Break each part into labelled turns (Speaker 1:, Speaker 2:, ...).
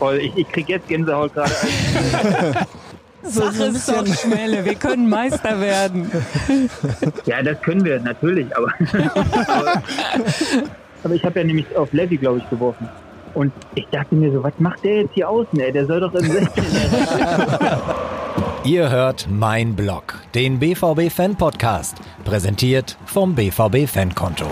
Speaker 1: Voll. Ich, ich krieg jetzt Gänsehaut gerade.
Speaker 2: Sag es doch, Schmelle, wir können Meister werden.
Speaker 1: ja, das können wir, natürlich, aber. aber, aber ich habe ja nämlich auf Levy, glaube ich, geworfen. Und ich dachte mir so, was macht der jetzt hier außen, ey? Der soll doch im 16.
Speaker 3: Ihr hört Mein Blog, den BVB Fan Podcast, präsentiert vom BVB Fankonto.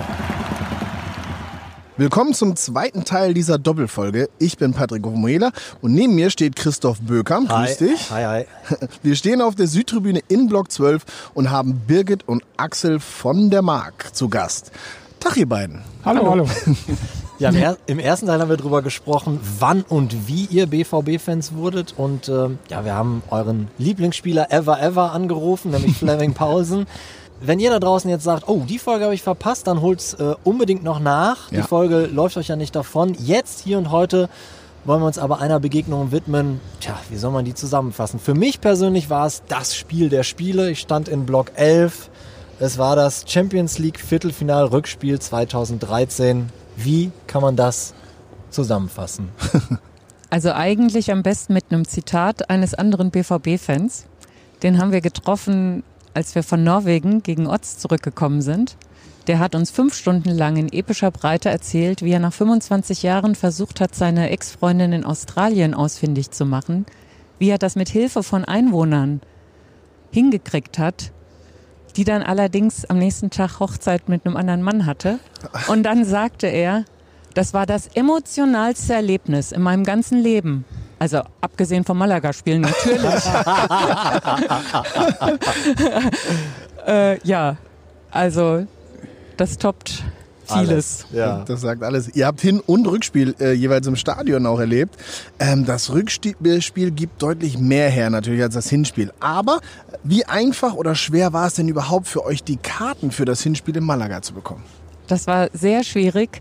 Speaker 4: Willkommen zum zweiten Teil dieser Doppelfolge. Ich bin Patrick Homoela und neben mir steht Christoph Böker. Grüß
Speaker 5: hi.
Speaker 4: dich.
Speaker 5: Hi, hi.
Speaker 4: Wir stehen auf der Südtribüne in Block 12 und haben Birgit und Axel von der Mark zu Gast. Tag, ihr beiden.
Speaker 6: Hallo, hallo.
Speaker 5: Ja, im, er im, ersten Teil haben wir darüber gesprochen, wann und wie ihr BVB-Fans wurdet. Und äh, ja, wir haben euren Lieblingsspieler ever, ever angerufen, nämlich Fleming Pausen. Wenn ihr da draußen jetzt sagt, oh, die Folge habe ich verpasst, dann holt's äh, unbedingt noch nach.
Speaker 4: Ja.
Speaker 5: Die Folge läuft euch ja nicht davon. Jetzt, hier und heute wollen wir uns aber einer Begegnung widmen. Tja, wie soll man die zusammenfassen? Für mich persönlich war es das Spiel der Spiele. Ich stand in Block 11. Es war das Champions League Viertelfinal-Rückspiel 2013. Wie kann man das zusammenfassen?
Speaker 2: Also eigentlich am besten mit einem Zitat eines anderen BVB-Fans. Den haben wir getroffen, als wir von Norwegen gegen Otz zurückgekommen sind. Der hat uns fünf Stunden lang in epischer Breite erzählt, wie er nach 25 Jahren versucht hat, seine Ex-Freundin in Australien ausfindig zu machen, wie er das mit Hilfe von Einwohnern hingekriegt hat, die dann allerdings am nächsten Tag Hochzeit mit einem anderen Mann hatte. Und dann sagte er, das war das emotionalste Erlebnis in meinem ganzen Leben. Also abgesehen vom Malaga-Spielen natürlich. äh, ja, also das toppt vieles.
Speaker 5: Ja.
Speaker 4: Das sagt alles. Ihr habt Hin- und Rückspiel äh, jeweils im Stadion auch erlebt. Ähm, das Rückspiel gibt deutlich mehr her natürlich als das Hinspiel. Aber wie einfach oder schwer war es denn überhaupt für euch, die Karten für das Hinspiel in Malaga zu bekommen?
Speaker 2: Das war sehr schwierig.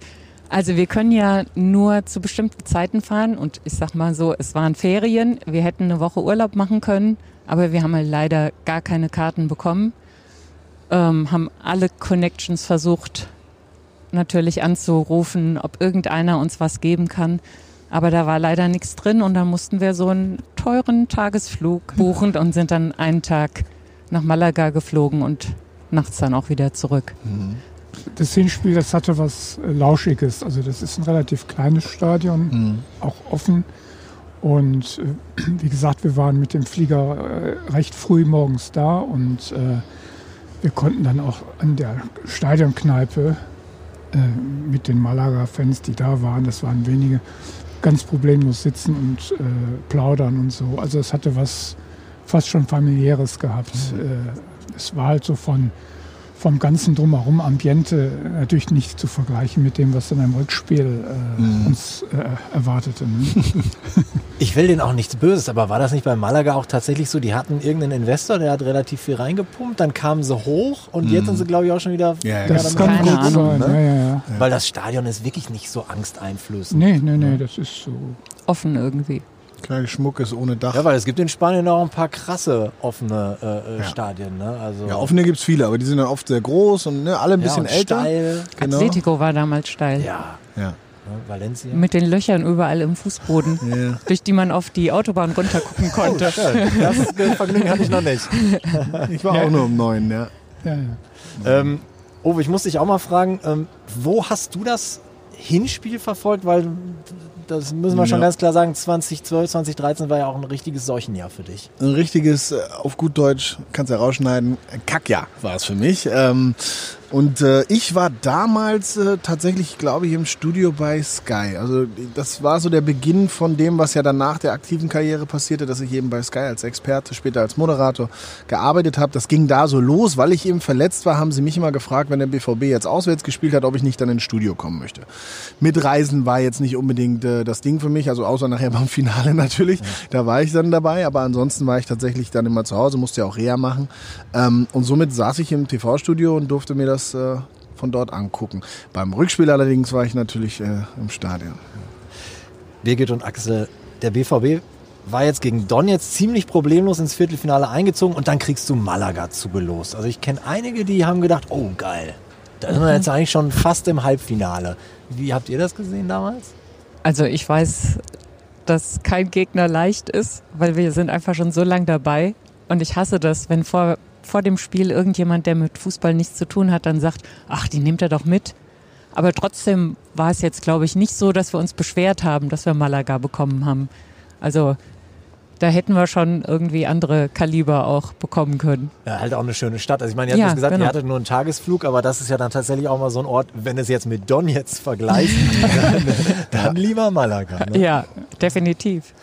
Speaker 2: Also wir können ja nur zu bestimmten Zeiten fahren und ich sag mal so, es waren Ferien, wir hätten eine Woche Urlaub machen können, aber wir haben halt leider gar keine Karten bekommen. Ähm, haben alle Connections versucht natürlich anzurufen, ob irgendeiner uns was geben kann. Aber da war leider nichts drin und dann mussten wir so einen teuren Tagesflug buchen und sind dann einen Tag nach Malaga geflogen und nachts dann auch wieder zurück.
Speaker 6: Das Hinspiel, das hatte was äh, Lauschiges. Also das ist ein relativ kleines Stadion,
Speaker 4: Mhm.
Speaker 6: auch offen. Und äh, wie gesagt, wir waren mit dem Flieger äh, recht früh morgens da und äh, wir konnten dann auch an der Stadionkneipe äh, mit den Malaga-Fans, die da waren, das waren wenige, ganz problemlos sitzen und äh, plaudern und so. Also es hatte was fast schon familiäres gehabt. Äh, es war halt so von vom ganzen Drumherum Ambiente natürlich nicht zu vergleichen mit dem, was in einem Rückspiel äh, uns äh, erwartete. Ne?
Speaker 5: Ich will denen auch nichts Böses, aber war das nicht bei Malaga auch tatsächlich so? Die hatten irgendeinen Investor, der hat relativ viel reingepumpt, dann kamen sie hoch und jetzt sind sie, glaube ich, auch schon wieder.
Speaker 4: Ja, ja,
Speaker 6: Das kann
Speaker 2: Keine
Speaker 6: gut
Speaker 2: Ahnung,
Speaker 6: sein.
Speaker 5: ne?
Speaker 6: Ja, ja, ja.
Speaker 5: Weil das Stadion ist wirklich nicht so angsteinflößend.
Speaker 6: Nee, nee, nee, das ist so.
Speaker 2: Offen irgendwie.
Speaker 4: Kleines Schmuckes ohne Dach.
Speaker 5: Ja, weil es gibt in Spanien auch ein paar krasse offene äh, äh,
Speaker 4: Ja.
Speaker 5: Stadien. Ne? Also,
Speaker 4: Ja, offene gibt es viele, aber die sind dann oft sehr groß und ne, alle ein
Speaker 5: Ja,
Speaker 4: bisschen
Speaker 5: und
Speaker 4: älter.
Speaker 5: Steil.
Speaker 4: Genau.
Speaker 2: Atletico war damals steil.
Speaker 5: Ja,
Speaker 4: Ja.
Speaker 5: ne? Valencia.
Speaker 2: Mit den Löchern überall im Fußboden,
Speaker 4: Ja.
Speaker 2: durch die man auf die Autobahn runtergucken konnte.
Speaker 5: Schön. Das äh, Vergnügen hatte ich noch nicht.
Speaker 4: Ich war auch nur um neun, ja.
Speaker 6: Ja, ja.
Speaker 5: Ähm, Uwe, ich muss dich auch mal fragen, ähm, wo hast du das Hinspiel verfolgt? Weil das müssen wir schon
Speaker 4: Ja.
Speaker 5: ganz klar sagen, 2012, 2013 war ja auch ein richtiges Seuchenjahr für dich.
Speaker 4: Ein richtiges, äh, auf gut Deutsch, kannst ja rausschneiden, Kackjahr war es für mich. Ähm, und äh, ich war damals äh, tatsächlich, glaube ich, im Studio bei Sky. Also das war so der Beginn von dem, was ja dann nach der aktiven Karriere passierte, dass ich eben bei Sky als Experte, später als Moderator gearbeitet habe. Das ging da so los, weil ich eben verletzt war, haben sie mich immer gefragt, wenn der BVB jetzt auswärts gespielt hat, ob ich nicht dann ins Studio kommen möchte. Mitreisen war jetzt nicht unbedingt äh, das Ding für mich, also außer nachher beim Finale natürlich. Da war ich dann dabei, aber ansonsten war ich tatsächlich dann immer zu Hause, musste ja auch Reha machen. Ähm, und somit saß ich im TV-Studio und durfte mir das äh, von dort angucken. Beim Rückspiel allerdings war ich natürlich äh, im Stadion.
Speaker 5: Birgit und Axel, der BVB war jetzt gegen Donetsk ziemlich problemlos ins Viertelfinale eingezogen und dann kriegst du Malaga zugelost. Also ich kenne einige, die haben gedacht, oh geil, da sind wir jetzt eigentlich schon fast im Halbfinale. Wie habt ihr das gesehen damals?
Speaker 2: Also ich weiß dass kein Gegner leicht ist, weil wir sind einfach schon so lang dabei. Und ich hasse das, wenn vor, vor dem Spiel irgendjemand, der mit Fußball nichts zu tun hat, dann sagt, ach, die nimmt er doch mit. Aber trotzdem war es jetzt, glaube ich, nicht so, dass wir uns beschwert haben, dass wir Malaga bekommen haben. Also da hätten wir schon irgendwie andere Kaliber auch bekommen können.
Speaker 5: Ja, halt auch eine schöne Stadt. Also ich meine, ihr habt
Speaker 2: Ja,
Speaker 5: jetzt gesagt,
Speaker 2: genau.
Speaker 5: ihr hattet nur einen Tagesflug, aber das ist ja dann tatsächlich auch mal so ein Ort, wenn es jetzt mit Donetsk vergleicht, dann, dann lieber Malaga. Ne?
Speaker 2: Ja, definitiv.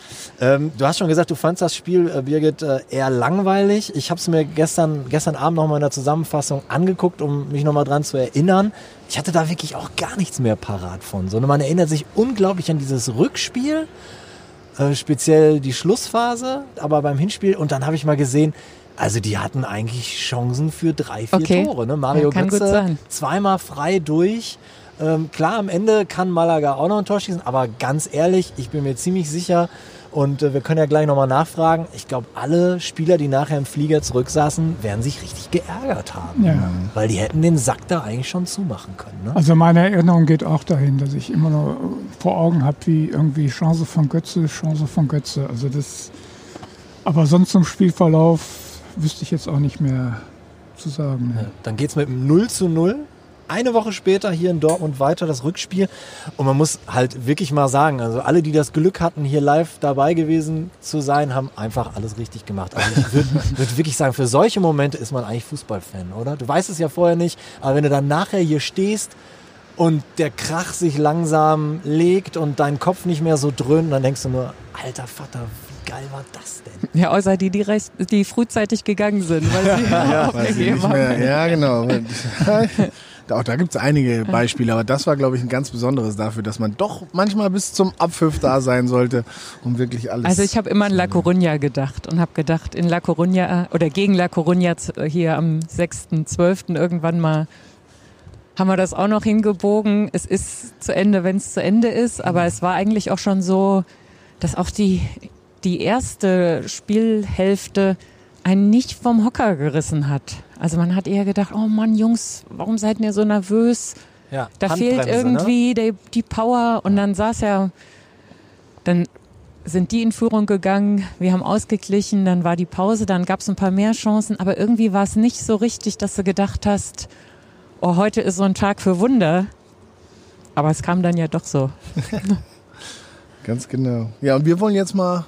Speaker 5: Ähm, du hast schon gesagt, du fandst das Spiel, äh, Birgit, äh, eher langweilig. Ich habe es mir gestern, gestern Abend noch mal in der Zusammenfassung angeguckt, um mich noch mal dran zu erinnern. Ich hatte da wirklich auch gar nichts mehr parat von, sondern man erinnert sich unglaublich an dieses Rückspiel, äh, speziell die Schlussphase, aber beim Hinspiel. Und dann habe ich mal gesehen, also die hatten eigentlich Chancen für drei, vier
Speaker 2: Okay.
Speaker 5: Tore. Ne? Mario
Speaker 2: Ja,
Speaker 5: Götze zweimal frei durch. Ähm, klar, am Ende kann Malaga auch noch ein Tor schießen, aber ganz ehrlich, ich bin mir ziemlich sicher, und äh, wir können ja gleich nochmal nachfragen, ich glaube, alle Spieler, die nachher im Flieger zurücksaßen, werden sich richtig geärgert haben.
Speaker 6: Ja.
Speaker 5: Weil die hätten den Sack da eigentlich schon zumachen können. Ne?
Speaker 6: Also meine Erinnerung geht auch dahin, dass ich immer noch vor Augen habe, wie irgendwie Chance von Götze, Chance von Götze. Also das, aber sonst zum Spielverlauf wüsste ich jetzt auch nicht mehr zu sagen. Ne.
Speaker 5: Dann geht's mit einem 0 zu 0. Eine Woche später hier in Dortmund weiter das Rückspiel. Und man muss halt wirklich mal sagen, also alle, die das Glück hatten, hier live dabei gewesen zu sein, haben einfach alles richtig gemacht. Also ich würde würd wirklich sagen, für solche Momente ist man eigentlich Fußballfan, oder? Du weißt es ja vorher nicht, aber wenn du dann nachher hier stehst und der Krach sich langsam legt und dein Kopf nicht mehr so dröhnt, dann denkst du nur, alter Vater, wie geil war das denn?
Speaker 2: Ja, außer die, die, recht, die frühzeitig gegangen sind, weil sie
Speaker 4: Weil sie
Speaker 2: aufgegeben
Speaker 4: nicht
Speaker 2: haben.
Speaker 4: mehr, ja, genau. Auch da gibt es einige Beispiele, aber das war, glaube ich, ein ganz besonderes dafür, dass man doch manchmal bis zum Abpfiff da sein sollte, um wirklich alles.
Speaker 2: Also ich habe immer an La Coruña gedacht und habe gedacht, in La Coruña oder gegen La Coruña z- hier am 6.12. irgendwann mal haben wir das auch noch hingebogen. Es ist zu Ende, wenn es zu Ende ist, aber es war eigentlich auch schon so, dass auch die, die erste Spielhälfte einen nicht vom Hocker gerissen hat. Also man hat eher gedacht, oh Mann, Jungs, warum seid ihr so nervös?
Speaker 5: Ja,
Speaker 2: Da
Speaker 5: Handbremse,
Speaker 2: fehlt irgendwie die, die Power und dann saß er, dann sind die in Führung gegangen, wir haben ausgeglichen, dann war die Pause, dann gab es ein paar mehr Chancen, aber irgendwie war es nicht so richtig, dass du gedacht hast, oh, heute ist so ein Tag für Wunder. Aber es kam dann ja doch so.
Speaker 4: Ganz genau. Ja, und wir wollen jetzt mal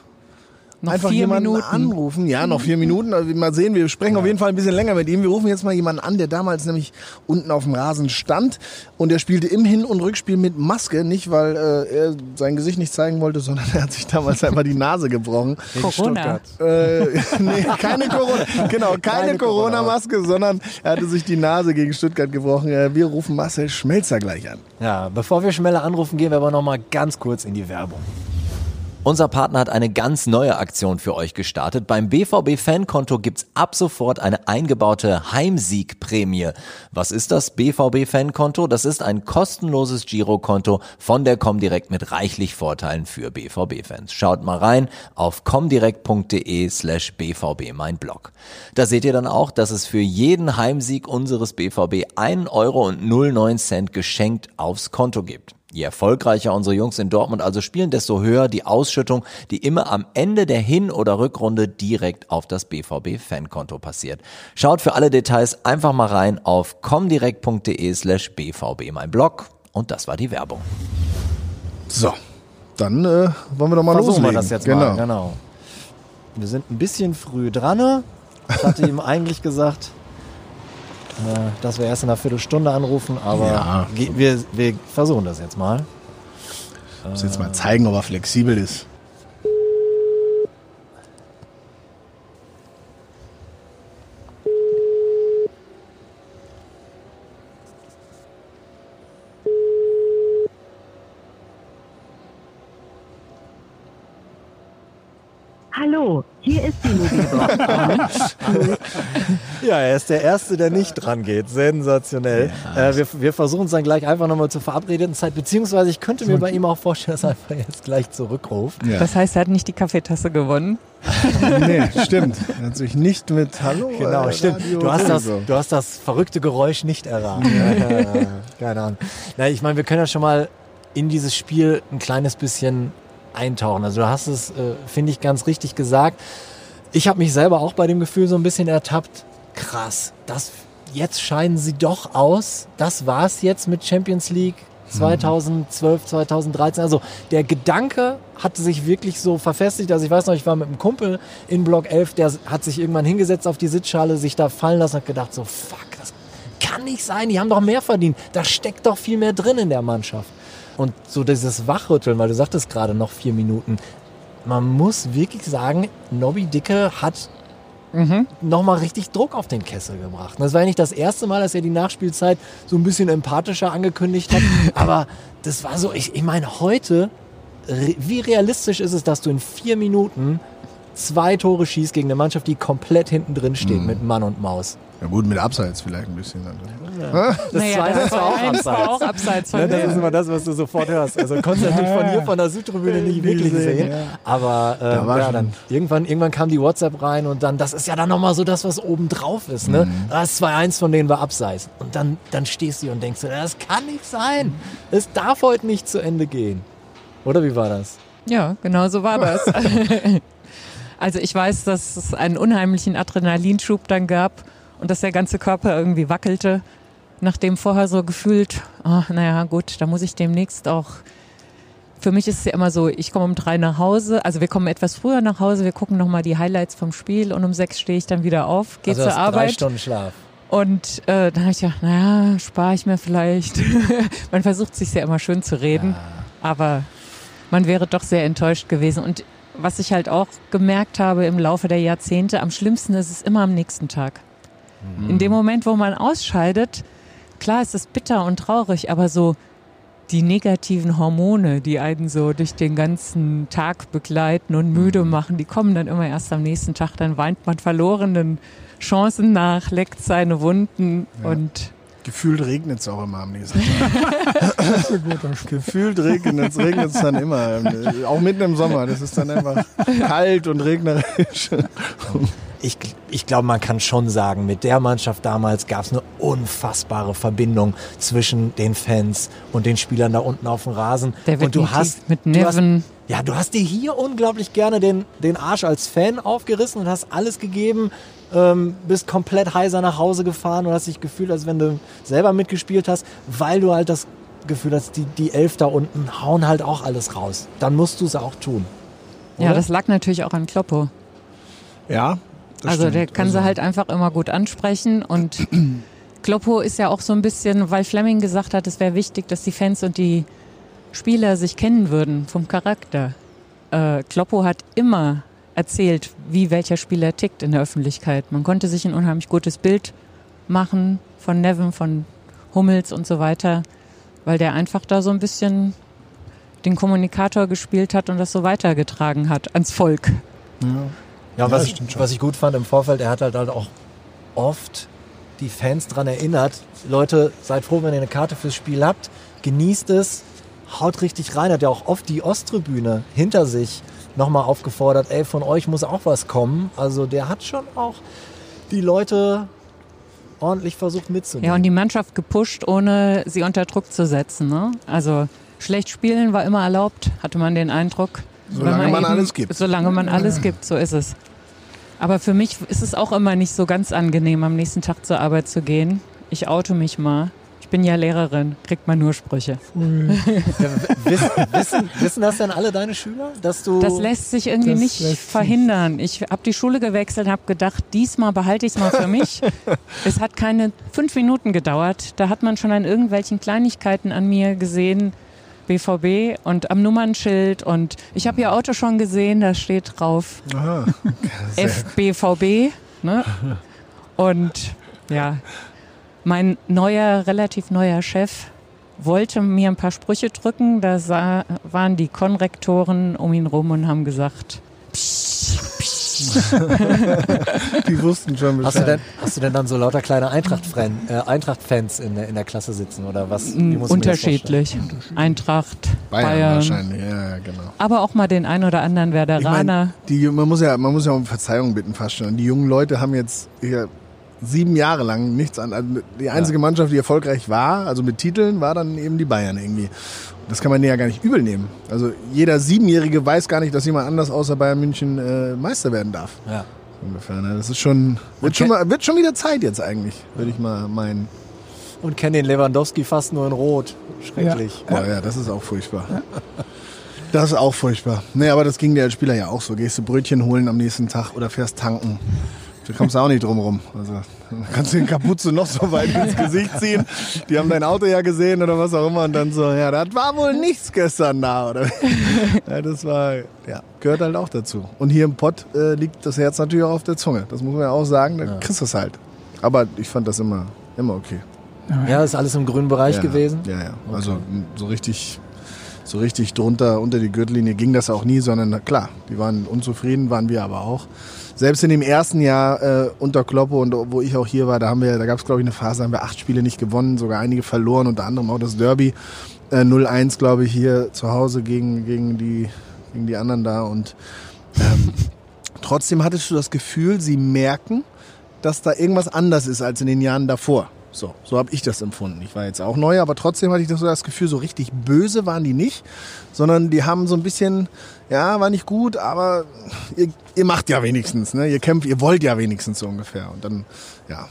Speaker 2: Noch
Speaker 4: einfach
Speaker 2: vier
Speaker 4: jemanden
Speaker 2: Minuten.
Speaker 4: anrufen. Ja, noch vier Minuten. Also mal sehen, wir sprechen auf jeden Fall ein bisschen länger mit ihm. Wir rufen jetzt mal jemanden an, der damals nämlich unten auf dem Rasen stand und er spielte im Hin- und Rückspiel mit Maske. Nicht, weil äh, er sein Gesicht nicht zeigen wollte, sondern er hat sich damals einfach die Nase gebrochen.
Speaker 2: Corona.
Speaker 4: Äh, nee, keine Corona, genau, keine,
Speaker 5: Keine
Speaker 4: Corona-Maske, sondern er hatte sich die Nase gegen Stuttgart gebrochen. Äh, wir rufen Marcel Schmelzer gleich an.
Speaker 5: Ja, bevor wir schneller anrufen, gehen wir aber noch mal ganz kurz in die Werbung. Unser Partner hat eine ganz neue Aktion für euch gestartet. Beim BVB Fankonto gibt's ab sofort eine eingebaute Heimsiegprämie. Was ist das BVB Fankonto? Das ist ein kostenloses Girokonto von der Comdirect mit reichlich Vorteilen für BVB-Fans. Schaut mal rein auf comdirect.de slash BVB mein Blog. Da seht ihr dann auch, dass es für jeden Heimsieg unseres BVB 1 Euro und 09 Cent geschenkt aufs Konto gibt. Je erfolgreicher unsere Jungs in Dortmund also spielen, desto höher die Ausschüttung, die immer am Ende der Hin- oder Rückrunde direkt auf das BVB-Fankonto passiert. Schaut für alle Details einfach mal rein auf comdirect.de slash BVB mein Blog. Und das war die Werbung.
Speaker 4: So, dann äh, wollen wir doch mal
Speaker 5: Versuchen
Speaker 4: loslegen.
Speaker 5: wir das jetzt
Speaker 4: genau.
Speaker 5: mal. Genau. Wir sind ein bisschen früh dran. ne? Ich hatte ihm eigentlich gesagt, dass wir erst in einer Viertelstunde anrufen, aber
Speaker 4: Ja.
Speaker 5: wir, wir versuchen das jetzt mal.
Speaker 4: Muss jetzt mal zeigen, ob er flexibel ist.
Speaker 7: Hallo, hier ist die Mobilbox.
Speaker 5: Ja, er ist der Erste, der nicht dran geht. Sensationell. Äh, wir, wir versuchen es dann gleich einfach nochmal zur verabredeten Zeit, beziehungsweise ich könnte mir bei ihm auch vorstellen, dass er einfach jetzt gleich zurückruft.
Speaker 4: Ja.
Speaker 2: Das heißt, er hat nicht die Kaffeetasse gewonnen.
Speaker 4: nee, stimmt. Er hat sich nicht mit Hallo.
Speaker 5: Genau,
Speaker 4: äh,
Speaker 5: stimmt.
Speaker 4: Radio
Speaker 5: Du hast, das, du hast das verrückte Geräusch nicht erraten. ja, ja, ja, keine Ahnung. Na, ich meine, wir können ja schon mal in dieses Spiel ein kleines bisschen eintauchen. Also du hast es, äh, finde ich, ganz richtig gesagt. Ich habe mich selber auch bei dem Gefühl so ein bisschen ertappt. Krass, das jetzt scheiden sie doch aus. Das war's jetzt mit Champions League 2012, 2013. Also der Gedanke hatte sich wirklich so verfestigt. Also ich weiß noch, ich war mit einem Kumpel in Block 11, der hat sich irgendwann hingesetzt auf die Sitzschale, sich da fallen lassen und gedacht so, fuck, das kann nicht sein, die haben doch mehr verdient. Da steckt doch viel mehr drin in der Mannschaft. Und so dieses Wachrütteln, weil du sagtest gerade noch vier Minuten. Man muss wirklich sagen, Nobby Dicke hat nochmal richtig Druck auf den Kessel gebracht. Das war ja nicht das erste Mal, dass er die Nachspielzeit so ein bisschen empathischer angekündigt hat, aber das war so, ich, ich meine, heute, wie realistisch ist es, dass du in vier Minuten zwei Tore schießt gegen eine Mannschaft, die komplett hinten drin steht mit Mann und Maus?
Speaker 4: Ja gut, mit Abseits vielleicht ein bisschen. Dann.
Speaker 5: Das
Speaker 2: Naja,
Speaker 5: zweite
Speaker 2: das
Speaker 5: war auch
Speaker 2: eins war
Speaker 5: abseits.
Speaker 2: auch abseits von
Speaker 5: Ne, das ist immer das, was du sofort hörst. Also konntest du natürlich von hier von der Südtribüne nicht wirklich sehen. Aber
Speaker 4: Da
Speaker 5: äh,
Speaker 4: war
Speaker 5: ja,
Speaker 4: schon-
Speaker 5: dann irgendwann, irgendwann kam die WhatsApp rein und dann, das ist ja dann nochmal so das, was oben drauf ist. Ne? Das 2-1 von denen war abseits. Und dann, dann stehst du und denkst, das kann nicht sein. Es darf heute nicht zu Ende gehen. Oder wie war das?
Speaker 2: Ja, genau so war das. also ich weiß, dass es einen unheimlichen Adrenalinschub dann gab und dass der ganze Körper irgendwie wackelte, nachdem vorher so gefühlt, oh, naja gut, da muss ich demnächst auch. Für mich ist es ja immer so, ich komme um drei nach Hause, also wir kommen etwas früher nach Hause, wir gucken nochmal die Highlights vom Spiel und um sechs stehe ich dann wieder auf, gehe
Speaker 5: also
Speaker 2: zur
Speaker 5: das drei
Speaker 2: Arbeit.
Speaker 5: Stunden Schlaf.
Speaker 2: Und äh, dann habe ich gedacht, naja, spare ich mir vielleicht. man versucht sich ja immer schön zu reden, aber man wäre doch sehr enttäuscht gewesen. Und was ich halt auch gemerkt habe im Laufe der Jahrzehnte, am schlimmsten ist es immer am nächsten Tag. In dem Moment, wo man ausscheidet, klar ist es bitter und traurig, aber so die negativen Hormone, die einen so durch den ganzen Tag begleiten und müde machen, die kommen dann immer erst am nächsten Tag. Dann weint man verlorenen Chancen nach, leckt seine Wunden und
Speaker 4: Gefühlt regnet es auch immer am nächsten Tag. Gefühlt regnet es regnet es dann immer. Auch mitten im Sommer. Das ist dann einfach kalt und regnerisch.
Speaker 5: ich, ich glaube, man kann schon sagen, mit der Mannschaft damals gab es eine unfassbare Verbindung zwischen den Fans und den Spielern da unten auf dem Rasen.
Speaker 2: Der
Speaker 5: und du hast
Speaker 2: mit
Speaker 5: du hast,
Speaker 2: Neven.
Speaker 5: ja, du hast dir hier unglaublich gerne den, den Arsch als Fan aufgerissen und hast alles gegeben, ähm, bist komplett heiser nach Hause gefahren und hast dich gefühlt, als wenn du selber mitgespielt hast, weil du halt das Gefühl hast, die, die Elf da unten hauen halt auch alles raus. Dann musst du es auch tun.
Speaker 2: Ja,
Speaker 5: oder?
Speaker 2: das lag natürlich auch an Kloppo.
Speaker 4: Ja. das
Speaker 2: also der
Speaker 4: stimmt.
Speaker 2: kann sie
Speaker 4: Also,
Speaker 2: halt einfach immer gut ansprechen und Kloppo ist ja auch so ein bisschen, weil Fleming gesagt hat, es wäre wichtig, dass die Fans und die Spieler sich kennen würden vom Charakter. Äh, Kloppo hat immer erzählt, wie welcher Spieler tickt in der Öffentlichkeit. Man konnte sich ein unheimlich gutes Bild machen von Nevin, von Hummels und so weiter, weil der einfach da so ein bisschen den Kommunikator gespielt hat und das so weitergetragen hat ans Volk.
Speaker 5: Ja, was,
Speaker 4: das
Speaker 5: ich, was ich gut fand im Vorfeld, er hat halt, halt auch oft die Fans dran erinnert, Leute, seid froh, wenn ihr eine Karte fürs Spiel habt, genießt es, haut richtig rein, hat ja auch oft die Osttribüne hinter sich nochmal aufgefordert, ey, von euch muss auch was kommen. Also der hat schon auch die Leute ordentlich versucht mitzunehmen.
Speaker 2: Ja, und die Mannschaft gepusht, ohne sie unter Druck zu setzen. Ne? Also schlecht spielen war immer erlaubt, hatte man den Eindruck.
Speaker 4: Solange
Speaker 2: Wenn
Speaker 4: man alles gibt.
Speaker 2: Solange man alles gibt, so ist es. Aber für mich ist es auch immer nicht so ganz angenehm, am nächsten Tag zur Arbeit zu gehen. Ich oute mich mal. Ich bin ja Lehrerin, kriegt man nur Sprüche.
Speaker 5: Ja, wissen, wissen, wissen das denn alle deine Schüler, dass du...
Speaker 2: Das lässt sich irgendwie nicht verhindern. Ich habe die Schule gewechselt, habe gedacht, diesmal behalte ich es mal für mich. es hat keine fünf Minuten gedauert. Da hat man schon an irgendwelchen Kleinigkeiten an mir gesehen, BVB und am Nummernschild. Und ich habe ihr Auto schon gesehen, da steht drauf. FBVB. Ne? Und ja, mein neuer, relativ neuer Chef wollte mir ein paar Sprüche drücken. Da sah, waren die Konrektoren um ihn rum und haben gesagt,
Speaker 4: Die wussten schon
Speaker 5: Hast du,
Speaker 4: Bescheid.
Speaker 5: denn, hast du denn dann so lauter kleine Eintracht-Fans äh, Eintracht in, der- in der Klasse sitzen oder was? Ich das
Speaker 2: unterschiedlich. Eintracht,
Speaker 4: Bayern,
Speaker 2: Bayern,
Speaker 4: wahrscheinlich, ja, genau.
Speaker 2: aber auch mal den ein oder anderen
Speaker 4: Ich
Speaker 2: Werderaner.
Speaker 4: meine, die, man muss ja, man muss ja um Verzeihung bitten fast schon. Die jungen Leute haben jetzt hier sieben Jahre lang nichts an. Also die einzige Mannschaft, die erfolgreich war, also mit Titeln, war dann eben die Bayern irgendwie. das kann man ja gar nicht übel nehmen. Also jeder Siebenjährige weiß gar nicht, dass jemand anders außer Bayern München äh, Meister werden darf.
Speaker 5: Ja.
Speaker 4: Ungefähr. Ne? Das ist schon wird, schon mal, wird schon wieder Zeit jetzt eigentlich, würde ich mal meinen.
Speaker 5: Und kennen den Lewandowski fast nur in Rot. Schrecklich.
Speaker 4: Ja, ja, das ist auch furchtbar. Das ist auch furchtbar. Nee, aber das ging dir als Spieler ja auch so. Gehst du Brötchen holen am nächsten Tag oder fährst tanken. Du kommst auch nicht drum rum. Also, kannst du den Kapuze noch so weit ins Gesicht ziehen. Die haben dein Auto ja gesehen oder was auch immer und dann so, ja, das war wohl nichts gestern da, oder? Ja, das war, ja, gehört halt auch dazu. Und hier im Pott äh, liegt das Herz natürlich auch auf der Zunge. Das muss man ja auch sagen, dann kriegst du es halt. Aber ich fand das immer, immer okay.
Speaker 5: Ja, ist alles im grünen Bereich
Speaker 4: ja,
Speaker 5: gewesen.
Speaker 4: Ja, ja. Also m, so richtig, so richtig drunter, unter die Gürtellinie ging das auch nie, sondern na klar, die waren unzufrieden, waren wir aber auch. Selbst in dem ersten Jahr äh, unter Kloppe und wo ich auch hier war, da haben wir, da gab es glaube ich eine Phase, da haben wir acht Spiele nicht gewonnen, sogar einige verloren, unter anderem auch das Derby äh, 0-1, glaube ich, hier zu Hause gegen, gegen, die, gegen die anderen da. Und ähm, trotzdem hattest du das Gefühl, sie merken, dass da irgendwas anders ist als in den Jahren davor. So, so habe ich das empfunden. Ich war jetzt auch neu, aber trotzdem hatte ich das, so das Gefühl, so richtig böse waren die nicht, sondern die haben so ein bisschen, ja, war nicht gut, aber ihr, ihr macht ja wenigstens, ne? Ihr kämpft, ihr wollt ja wenigstens so ungefähr. Und dann, ja.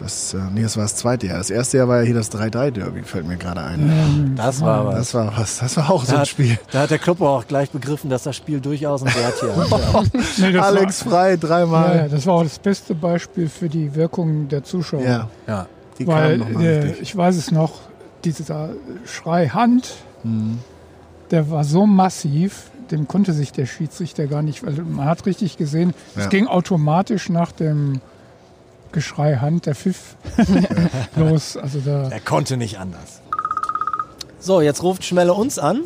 Speaker 4: Das, äh, nee, das war das zweite Jahr. Das erste Jahr war ja hier das 3-3-Derby, fällt mir gerade ein.
Speaker 5: Das war was.
Speaker 4: Das war was. Das war auch so
Speaker 5: Da
Speaker 4: ein
Speaker 5: hat,
Speaker 4: Spiel.
Speaker 5: da hat der Club auch gleich begriffen, dass das Spiel durchaus ein Wert hier hat.
Speaker 6: Nee, das
Speaker 4: Alex
Speaker 6: war,
Speaker 4: frei, dreimal.
Speaker 6: ja, das war auch das beste Beispiel für die Wirkung der Zuschauer.
Speaker 4: Ja,
Speaker 5: Ja.
Speaker 4: die
Speaker 6: Weil
Speaker 4: kamen nochmal
Speaker 6: äh,
Speaker 4: richtig.
Speaker 6: ich weiß es noch, dieser Schrei Hand,
Speaker 4: Mhm.
Speaker 6: der war so massiv, dem konnte sich der Schiedsrichter gar nicht, weil man hat richtig gesehen,
Speaker 4: Ja.
Speaker 6: es ging automatisch nach dem Geschrei Hand, der Pfiff los. Also da,
Speaker 5: Er konnte nicht anders. So, jetzt ruft Schmelle uns an.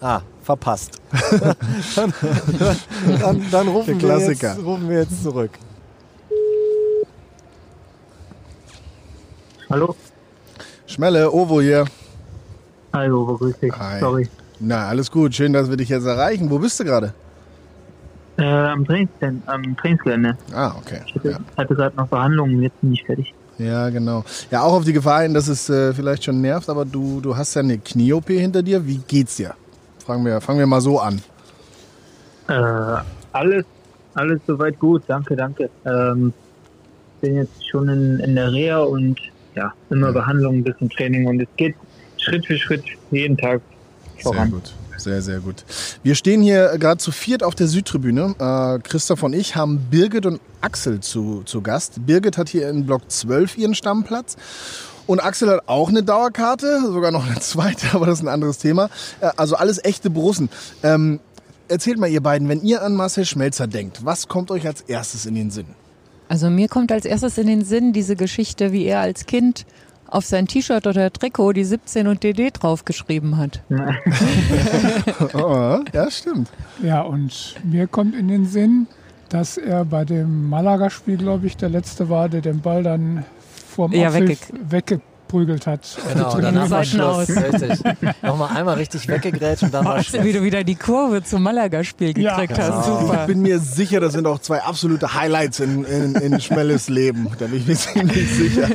Speaker 5: Ah, verpasst. dann, dann, dann rufen,
Speaker 4: Der
Speaker 5: wir
Speaker 4: Klassiker.
Speaker 5: jetzt, rufen wir jetzt zurück.
Speaker 1: Hallo?
Speaker 4: Schmelle, Ovo hier.
Speaker 1: Hallo, grüß dich.
Speaker 4: Hi.
Speaker 1: Sorry.
Speaker 4: Na, alles gut. Schön, dass wir dich jetzt erreichen. Wo bist du gerade?
Speaker 1: Äh, am, Trainingsgelände, am Trainingsgelände.
Speaker 4: Ah, okay.
Speaker 1: Ich hatte,
Speaker 4: Ja.
Speaker 1: hatte gerade noch Verhandlungen, jetzt bin ich fertig.
Speaker 4: ja, genau. Ja, auch auf die Gefahr hin, dass es äh, vielleicht schon nervt, aber du, du hast ja eine Knie-OP hinter dir. Wie geht's dir? Fangen wir, fangen wir mal so an.
Speaker 1: Äh, alles, alles soweit gut, danke, danke. Ähm, bin jetzt schon in, in der Reha und ja, immer Behandlung, ein bisschen Training und es geht Schritt für Schritt jeden Tag
Speaker 4: Sehr
Speaker 1: voran.
Speaker 4: gut. Sehr, sehr gut. Wir stehen hier gerade zu viert auf der Südtribüne. Äh, Christoph und ich haben Birgit und Axel zu, zu Gast. Birgit hat hier in Block 12 ihren Stammplatz. Und Axel hat auch eine Dauerkarte, sogar noch eine zweite, aber das ist ein anderes Thema. Äh, also alles echte Borussen. Ähm, erzählt mal ihr beiden, wenn ihr an Marcel Schmelzer denkt, was kommt euch als erstes in den Sinn?
Speaker 2: Also mir kommt als erstes in den Sinn diese Geschichte, wie er als Kind auf sein T-Shirt oder Trikot die 17 und DD draufgeschrieben hat.
Speaker 4: Oh, ja, stimmt.
Speaker 6: ja, und mir kommt in den Sinn, dass er bei dem Malaga-Spiel, glaube ich, der letzte war, der den Ball dann vorm
Speaker 2: Ja,
Speaker 6: Abpfiff weggeprügelt hat.
Speaker 5: Genau, wir
Speaker 2: Seiten
Speaker 5: Schluss. Richtig. Nochmal einmal richtig weggegrätscht und dann war
Speaker 2: du,
Speaker 5: Schluss.
Speaker 2: wie du wieder die Kurve zum Malaga-Spiel
Speaker 6: Ja,
Speaker 2: gekriegt
Speaker 6: genau.
Speaker 2: hast?
Speaker 4: Ich
Speaker 2: Super.
Speaker 4: bin mir sicher, das sind auch zwei absolute Highlights in, in, in Schmelles Leben. Da bin ich mir ziemlich sicher.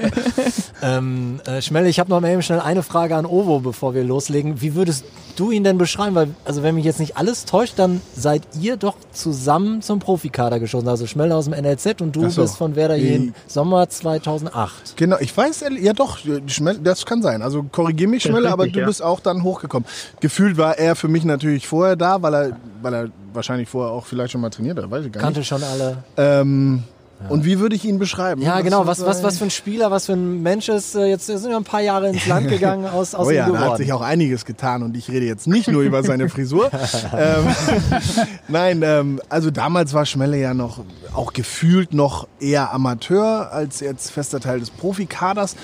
Speaker 5: Ähm, äh, Schmelle, ich habe noch mal eben schnell eine Frage an Ovo, bevor wir loslegen. Wie würdest du ihn denn beschreiben? Weil, also wenn mich jetzt nicht alles täuscht, dann seid ihr doch zusammen zum Profikader geschossen. Also Schmelle aus dem NLZ und du
Speaker 4: so.
Speaker 5: bist von Werder Jen Sommer 2008.
Speaker 4: Genau, ich weiß, ja doch, Schmell, das kann sein. Also korrigier mich, Schmelle, aber du
Speaker 1: ja.
Speaker 4: bist auch dann hochgekommen. Gefühlt war er für mich natürlich vorher da, weil er, weil er wahrscheinlich vorher auch vielleicht schon mal trainiert hat, weiß ich gar
Speaker 5: Kannte
Speaker 4: nicht.
Speaker 5: schon alle.
Speaker 4: Ähm, Und wie würde ich ihn beschreiben?
Speaker 5: Ja, genau. Was, was, was für ein Spieler, was für ein Mensch ist. Äh, Jetzt sind wir ein paar Jahre ins Land gegangen, aus, aus
Speaker 4: Oh ja, da hat sich auch einiges getan und ich rede jetzt nicht nur über seine Frisur. ähm, nein, ähm, also damals war Schmelle ja noch auch gefühlt noch eher Amateur als jetzt fester Teil des Profikaders.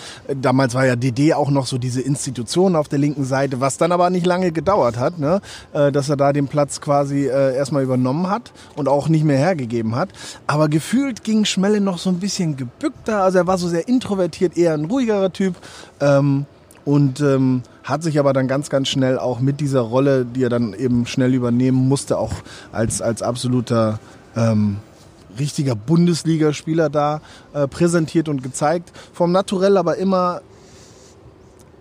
Speaker 4: Damals war ja DD auch noch so diese Institution auf der linken Seite, was dann aber nicht lange gedauert hat, ne? äh, dass er da den Platz quasi äh, erstmal übernommen hat und auch nicht mehr hergegeben hat. Aber gefühlt ging Schmelle noch so ein bisschen gebückter, also er war so sehr introvertiert, eher ein ruhigerer Typ. Ähm, und ähm, hat sich aber dann ganz, ganz schnell auch mit dieser Rolle, die er dann eben schnell übernehmen musste, auch als, als absoluter ähm, richtiger Bundesligaspieler da äh, präsentiert und gezeigt. Vom Naturell aber immer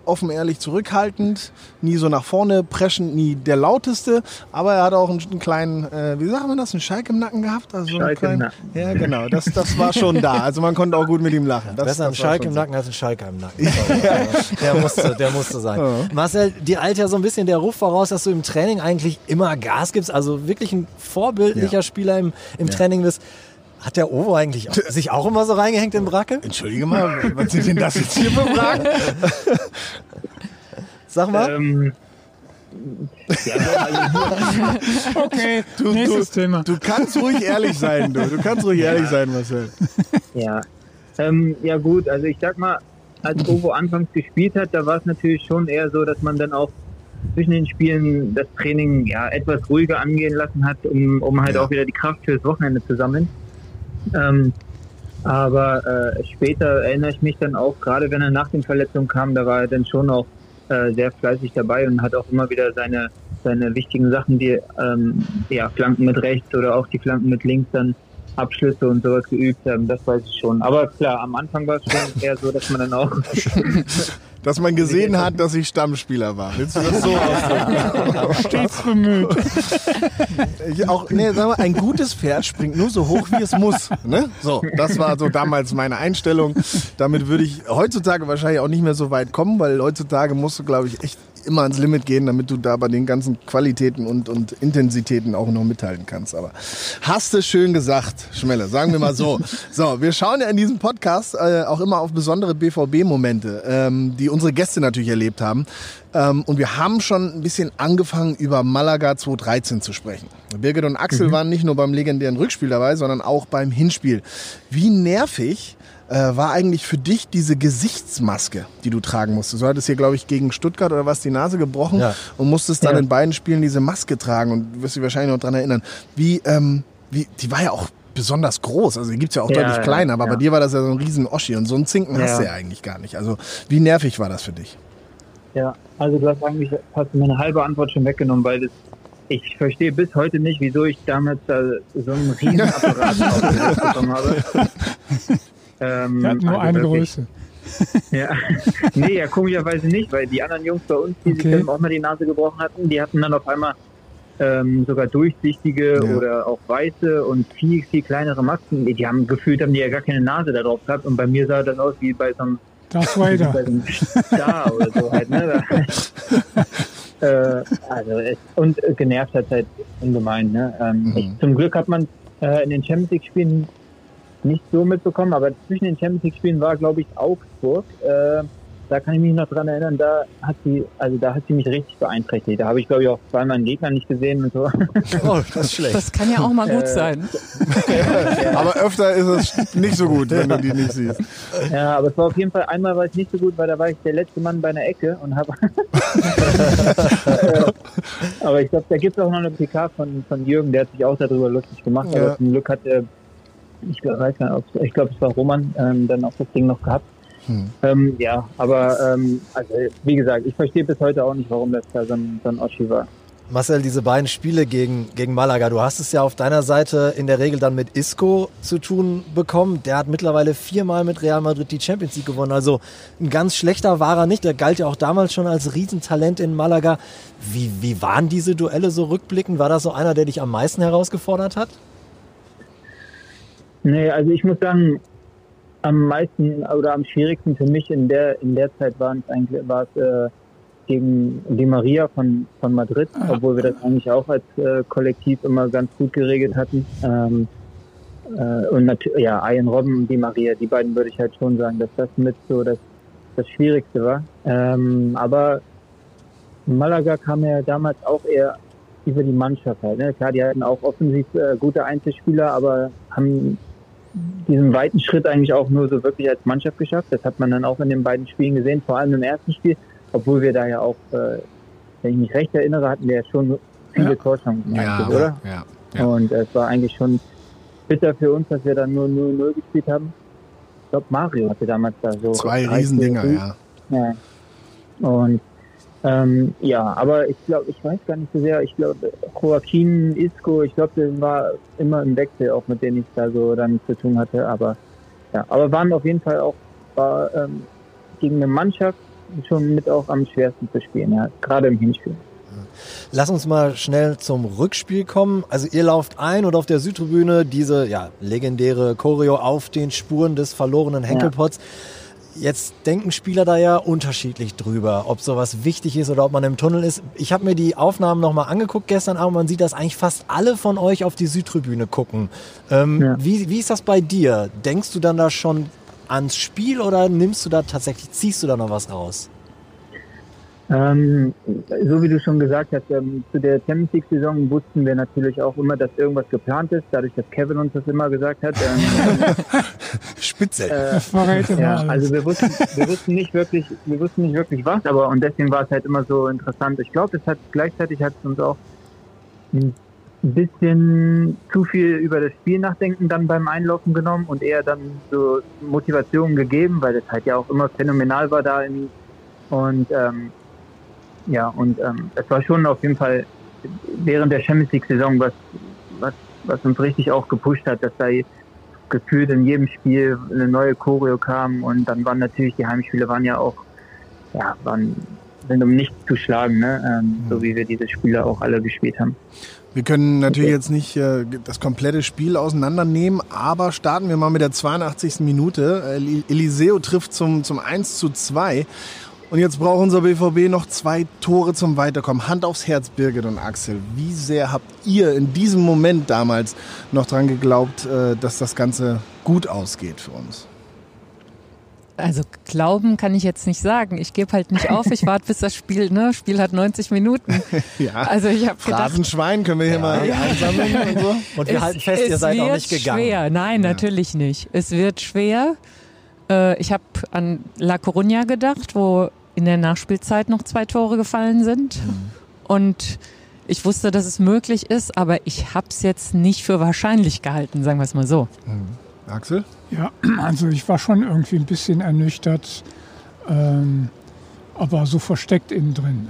Speaker 4: offen ehrlich zurückhaltend, nie so nach vorne preschend, nie der lauteste, aber er hat auch einen, einen kleinen, äh, wie sagt man das, einen Schalk im Nacken gehabt? Also
Speaker 1: Schalk im
Speaker 4: kleinen-
Speaker 1: Nacken.
Speaker 4: Ja, genau, das, das war schon da. Also man konnte auch gut mit ihm lachen. Das,
Speaker 5: Besser ein Schalk im
Speaker 4: so.
Speaker 5: Nacken als ein Schalker im Nacken. Der, musste, der musste sein. Marcel, dir eilt ja so ein bisschen der Ruf voraus, dass du im Training eigentlich immer Gas gibst, also wirklich ein vorbildlicher
Speaker 4: Ja.
Speaker 5: Spieler im, im Training bist. Hat der Ovo eigentlich auch, sich auch immer so reingehängt in Bracke?
Speaker 4: Entschuldige mal, was sind denn das jetzt hier für Fragen?
Speaker 5: Sag mal.
Speaker 1: Ähm, ja, doch, also,
Speaker 6: Okay, nächstes Thema.
Speaker 4: Du kannst ruhig ehrlich sein, du. Du kannst ruhig ehrlich sein, Marcel.
Speaker 1: Ja. Ähm, ja gut, also ich sag mal, als Ovo anfangs gespielt hat, da war es natürlich schon eher so, dass man dann auch zwischen den Spielen das Training ja etwas ruhiger angehen lassen hat, um, um halt
Speaker 4: Ja.
Speaker 1: auch wieder die Kraft fürs Wochenende zu sammeln. Ähm, aber äh, später erinnere ich mich dann auch, gerade wenn er nach den Verletzungen kam, da war er dann schon auch äh, sehr fleißig dabei und hat auch immer wieder seine seine wichtigen Sachen, die ähm, ja, Flanken mit rechts oder auch die Flanken mit links dann Abschlüsse und sowas geübt haben, das weiß ich schon. Aber klar, am Anfang war es schon eher so, dass man dann auch
Speaker 4: Dass man gesehen hat, dass ich Stammspieler war. Willst du das so ausdrücken?
Speaker 6: Stets bemüht.
Speaker 4: Ich auch, nee, sag mal, ein gutes Pferd springt nur so hoch, wie es muss. Ne? So, das war so damals meine Einstellung. Damit würde ich heutzutage wahrscheinlich auch nicht mehr so weit kommen, weil heutzutage musst du, glaube ich, echt immer ans Limit gehen, damit du da bei den ganzen Qualitäten und, und Intensitäten auch noch mithalten kannst. Aber hast du schön gesagt, Schmelle, sagen wir mal so. So, wir schauen ja in diesem Podcast äh, auch immer auf besondere BVB-Momente, ähm, die unsere Gäste natürlich erlebt haben. Ähm, und wir haben schon ein bisschen angefangen, über Malaga 2013 zu sprechen. Birgit und Axel waren nicht nur beim legendären Rückspiel dabei, sondern auch beim Hinspiel. Wie nervig äh, war eigentlich für dich diese Gesichtsmaske, die du tragen musstest? Du hattest hier, glaube ich, gegen Stuttgart oder was die Nase gebrochen
Speaker 5: Ja.
Speaker 4: und musstest dann
Speaker 1: Ja.
Speaker 4: in beiden Spielen diese Maske tragen und du wirst dich wahrscheinlich noch dran erinnern. Wie, ähm, wie, die war ja auch besonders groß, also die gibt's ja auch
Speaker 1: Ja,
Speaker 4: deutlich
Speaker 1: ja,
Speaker 4: kleiner, aber
Speaker 1: ja.
Speaker 4: bei dir war das ja so ein riesen Oschi und so einen Zinken hast
Speaker 1: Ja.
Speaker 4: du ja eigentlich gar nicht. Also wie nervig war das für dich?
Speaker 1: Ja, also du hast eigentlich hast mir eine halbe Antwort schon weggenommen, weil das, ich verstehe bis heute nicht, wieso ich damals da so einen riesen Apparat aufgesetzt bekommen habe. Ähm,
Speaker 6: hat nur
Speaker 1: also
Speaker 6: eine Größe.
Speaker 1: Ja. nee, ja, komischerweise nicht, weil die anderen Jungs bei uns, die
Speaker 6: Okay.
Speaker 1: sich dann auch mal die Nase gebrochen hatten, die hatten dann auf einmal ähm, sogar durchsichtige
Speaker 4: Ja.
Speaker 1: oder auch weiße und viel, viel kleinere Masken. Die, haben gefühlt, haben die ja gar keine Nase da drauf gehabt und bei mir sah das aus wie bei so einem
Speaker 6: Darth
Speaker 1: bei
Speaker 6: Vader.
Speaker 1: so einem Star oder so halt, ne? Äh, also es, und äh, genervt hat halt ungemein, ne? Ähm,
Speaker 4: Mhm.
Speaker 1: ich, zum Glück hat man äh, in den Champions League Spielen nicht so mitbekommen, aber zwischen den Champions League Spielen war, glaube ich, Augsburg. Äh, da kann ich mich noch dran erinnern, da hat sie, also da hat sie mich richtig beeinträchtigt. Da habe ich, glaube ich, auch zweimal einen Gegner nicht gesehen und so.
Speaker 5: Oh, das ist schlecht.
Speaker 2: Das kann ja auch mal gut
Speaker 1: Äh,
Speaker 2: sein.
Speaker 4: Aber öfter ist es nicht so gut, wenn du die nicht siehst.
Speaker 1: Ja, aber es war auf jeden Fall, einmal war ich nicht so gut, weil da war ich der letzte Mann bei einer Ecke und habe. Äh, aber ich glaube, da gibt es auch noch eine PK von, von Jürgen, der hat sich auch darüber lustig gemacht.
Speaker 4: Ja.
Speaker 1: Aber zum Glück hat er, ich weiß gar nicht, ich glaube, es war Roman, ähm, dann auch das Ding noch gehabt.
Speaker 4: Hm.
Speaker 1: Ähm, ja, aber ähm, also, wie gesagt, ich verstehe bis heute auch nicht, warum das da so ein, so ein Oschi war.
Speaker 5: Marcel, diese beiden Spiele gegen, gegen Malaga, du hast es ja auf deiner Seite in der Regel dann mit Isco zu tun bekommen. Der hat mittlerweile viermal mit Real Madrid die Champions League gewonnen. Also ein ganz schlechter war er nicht. Der galt ja auch damals schon als Riesentalent in Malaga. Wie, wie waren diese Duelle so rückblickend? War das so einer, der dich am meisten herausgefordert hat?
Speaker 1: Nee, also ich muss sagen, am meisten oder am schwierigsten für mich in der in der Zeit war es eigentlich war es äh, gegen Di Maria von von Madrid, obwohl wir das eigentlich auch als äh, Kollektiv immer ganz gut geregelt hatten. Ähm, äh, und natürlich ja, Ian Robben und Di Maria, die beiden würde ich halt schon sagen, dass das mit so das das Schwierigste war. Ähm, aber Malaga kam ja damals auch eher über die Mannschaft halt. Ne? Klar, die hatten auch offensiv äh, gute Einzelspieler, aber haben diesen weiten Schritt eigentlich auch nur so wirklich als Mannschaft geschafft. Das hat man dann auch in den beiden Spielen gesehen, vor allem im ersten Spiel, obwohl wir da ja auch, äh, wenn ich mich recht erinnere, hatten wir ja schon viele
Speaker 6: Ja.
Speaker 1: Torchancen,
Speaker 4: Ja,
Speaker 1: oder?
Speaker 4: ja, ja.
Speaker 1: Und es war eigentlich schon bitter für uns, dass wir dann nur 0-0 gespielt haben. Ich glaube, Mario hatte damals da so
Speaker 4: Zwei Riesendinger, ja.
Speaker 1: ja. Und ähm, ja, aber ich glaube, ich weiß gar nicht so sehr, ich glaube, Joaquin Isco, ich glaube, das war immer im Wechsel, auch mit denen ich da so dann zu tun hatte, aber ja, aber waren auf jeden Fall auch war, ähm, gegen eine Mannschaft, schon mit auch am schwersten zu spielen, ja. Gerade im Hinspiel.
Speaker 5: Lass uns mal schnell zum Rückspiel kommen. Also ihr lauft ein und auf der Südtribüne diese ja, legendäre Choreo auf den Spuren des verlorenen Henkelpots. Jetzt denken Spieler da ja unterschiedlich drüber, ob sowas wichtig ist oder ob man im Tunnel ist. Ich habe mir die Aufnahmen nochmal angeguckt gestern Abend. Man sieht, dass eigentlich fast alle von euch auf die Südtribüne gucken. Ähm,
Speaker 1: Ja.
Speaker 5: wie, wie ist das bei dir? Denkst du dann da schon ans Spiel oder nimmst du da tatsächlich, ziehst du da noch was raus?
Speaker 1: Ähm, so wie du schon gesagt hast, ähm, zu der Champions League-Saison wussten wir natürlich auch immer, dass irgendwas geplant ist, dadurch, dass Kevin uns das immer gesagt hat. Ähm,
Speaker 4: Spitze.
Speaker 1: äh, Ja, also wir wussten, wir wussten nicht wirklich, wir wussten nicht wirklich was, aber und deswegen war es halt immer so interessant. Ich glaube, es hat gleichzeitig hat es uns auch ein bisschen zu viel über das Spiel nachdenken dann beim Einlaufen genommen und eher dann so Motivation gegeben, weil das halt ja auch immer phänomenal war da in, und ähm, ja und ähm, es war schon auf jeden Fall während der Champions League Saison was was was uns richtig auch gepusht hat, dass da gefühlt in jedem Spiel eine neue Choreo kam und dann waren natürlich die Heimspiele waren ja auch ja waren sind um nichts zu schlagen, ne? ähm, so wie wir diese Spiele auch alle gespielt haben.
Speaker 4: Wir können natürlich
Speaker 1: Okay.
Speaker 4: jetzt nicht äh, das komplette Spiel auseinandernehmen, aber starten wir mal mit der 82. Minute. Äh, Eliseo trifft zum, zum 1 zu 2. Und jetzt braucht unser BVB noch zwei Tore zum Weiterkommen. Hand aufs Herz, Birgit und Axel. Wie sehr habt ihr in diesem Moment damals noch dran geglaubt, äh, dass das Ganze gut ausgeht für uns?
Speaker 2: Also glauben kann ich jetzt nicht sagen. Ich gebe halt nicht auf. Ich warte, bis das Spiel, ne? Spiel hat 90 Minuten.
Speaker 4: Ja.
Speaker 2: Also ich habe gedacht,
Speaker 4: Phrasenschwein können wir hier mal einsammeln und so.
Speaker 5: Und wir halten fest, ihr seid
Speaker 2: wird
Speaker 5: auch nicht gegangen.
Speaker 2: schwer. Nein, natürlich nicht. Es wird schwer. Äh, ich habe an La Coruña gedacht, wo in der Nachspielzeit noch zwei Tore gefallen sind.
Speaker 5: Mhm.
Speaker 2: Und ich wusste, dass es möglich ist, aber ich habe es jetzt nicht für wahrscheinlich gehalten, sagen wir es mal so.
Speaker 4: Axel?
Speaker 6: Ja, also ich war schon irgendwie ein bisschen ernüchtert, ähm, aber so versteckt innen drin.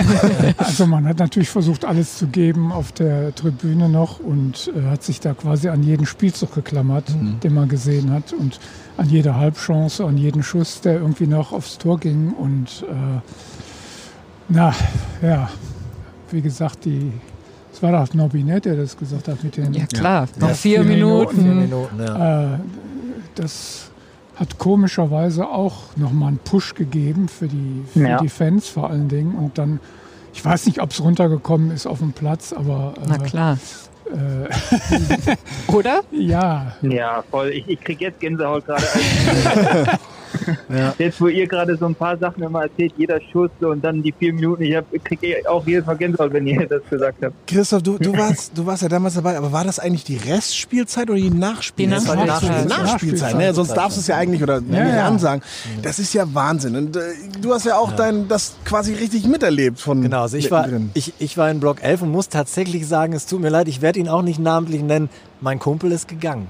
Speaker 6: also man hat natürlich versucht, alles zu geben auf der Tribüne noch und äh, hat sich da quasi an jeden Spielzug geklammert, den man gesehen hat und an jede Halbchance, an jeden Schuss, der irgendwie noch aufs Tor ging und äh, na, ja, wie gesagt, die, es war doch Nobby, ne, der das gesagt hat mit den
Speaker 2: Ja klar, noch vier,
Speaker 6: vier
Speaker 2: Minuten.
Speaker 5: Vier Minuten, ja.
Speaker 6: äh, das hat komischerweise auch nochmal einen Push gegeben für die, für
Speaker 1: Ja.
Speaker 6: die Fans vor allen Dingen. Und dann, ich weiß nicht, ob es runtergekommen ist auf dem Platz, aber
Speaker 2: Na
Speaker 6: äh,
Speaker 2: klar.
Speaker 6: äh,
Speaker 2: Oder?
Speaker 6: ja,
Speaker 1: Ja, voll. Ich, ich krieg jetzt Gänsehaut gerade. Jetzt, wo ihr gerade so ein paar Sachen immer erzählt, jeder Schuss und dann die vier Minuten, ich hab, krieg eh auch jedes Mal Gänsehaut, wenn ihr das gesagt habt.
Speaker 4: Christoph, du, du, warst, du warst ja damals dabei, aber war das eigentlich die Restspielzeit oder die Nachspielzeit?
Speaker 2: Die
Speaker 4: Das war
Speaker 5: Nachspielzeit.
Speaker 4: Nachspielzeit, ne? Sonst darfst du es ja eigentlich oder
Speaker 6: Ja,
Speaker 4: nicht
Speaker 6: ja.
Speaker 4: ansagen. Das ist ja Wahnsinn. Und äh, du hast ja auch dein, das quasi richtig miterlebt von
Speaker 5: Genau, also ich war, ich, ich war in Block 11 und muss tatsächlich sagen, es tut mir leid, ich werde ihn auch nicht namentlich nennen. Mein Kumpel ist gegangen.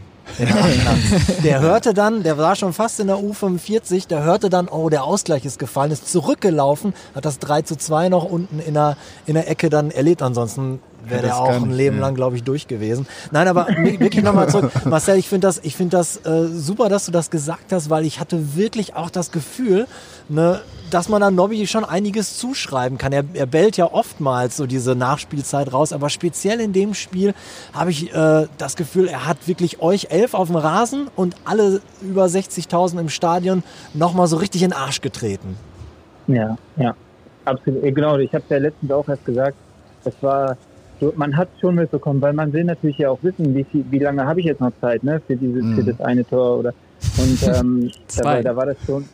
Speaker 5: Der hörte dann, der war schon fast in der U45, der hörte dann, oh, der Ausgleich ist gefallen, ist zurückgelaufen, hat das 3 zu 2 noch unten in der, in der Ecke dann erlebt. Ansonsten wäre der auch ein Leben lang, glaube ich, durch gewesen. Nein, aber wirklich nochmal zurück. Marcel, ich finde das, ich finde das äh, super, dass du das gesagt hast, weil ich hatte wirklich auch das Gefühl, ne, dass man an Nobby schon einiges zuschreiben kann. Er, er bellt ja oftmals so diese Nachspielzeit raus, aber speziell in dem Spiel habe ich äh, das Gefühl, er hat wirklich euch elf auf dem Rasen und alle über 60.000 im Stadion nochmal so richtig in den Arsch getreten.
Speaker 1: Ja, ja, absolut. Äh, Genau, ich habe ja letztens auch erst gesagt, das war, so, man hat schon mitbekommen, weil man will natürlich ja auch wissen, wie, viel, wie lange habe ich jetzt noch Zeit, ne, für dieses, für das eine Tor oder und ähm, da,
Speaker 2: Zwei.
Speaker 1: war, da war das schon,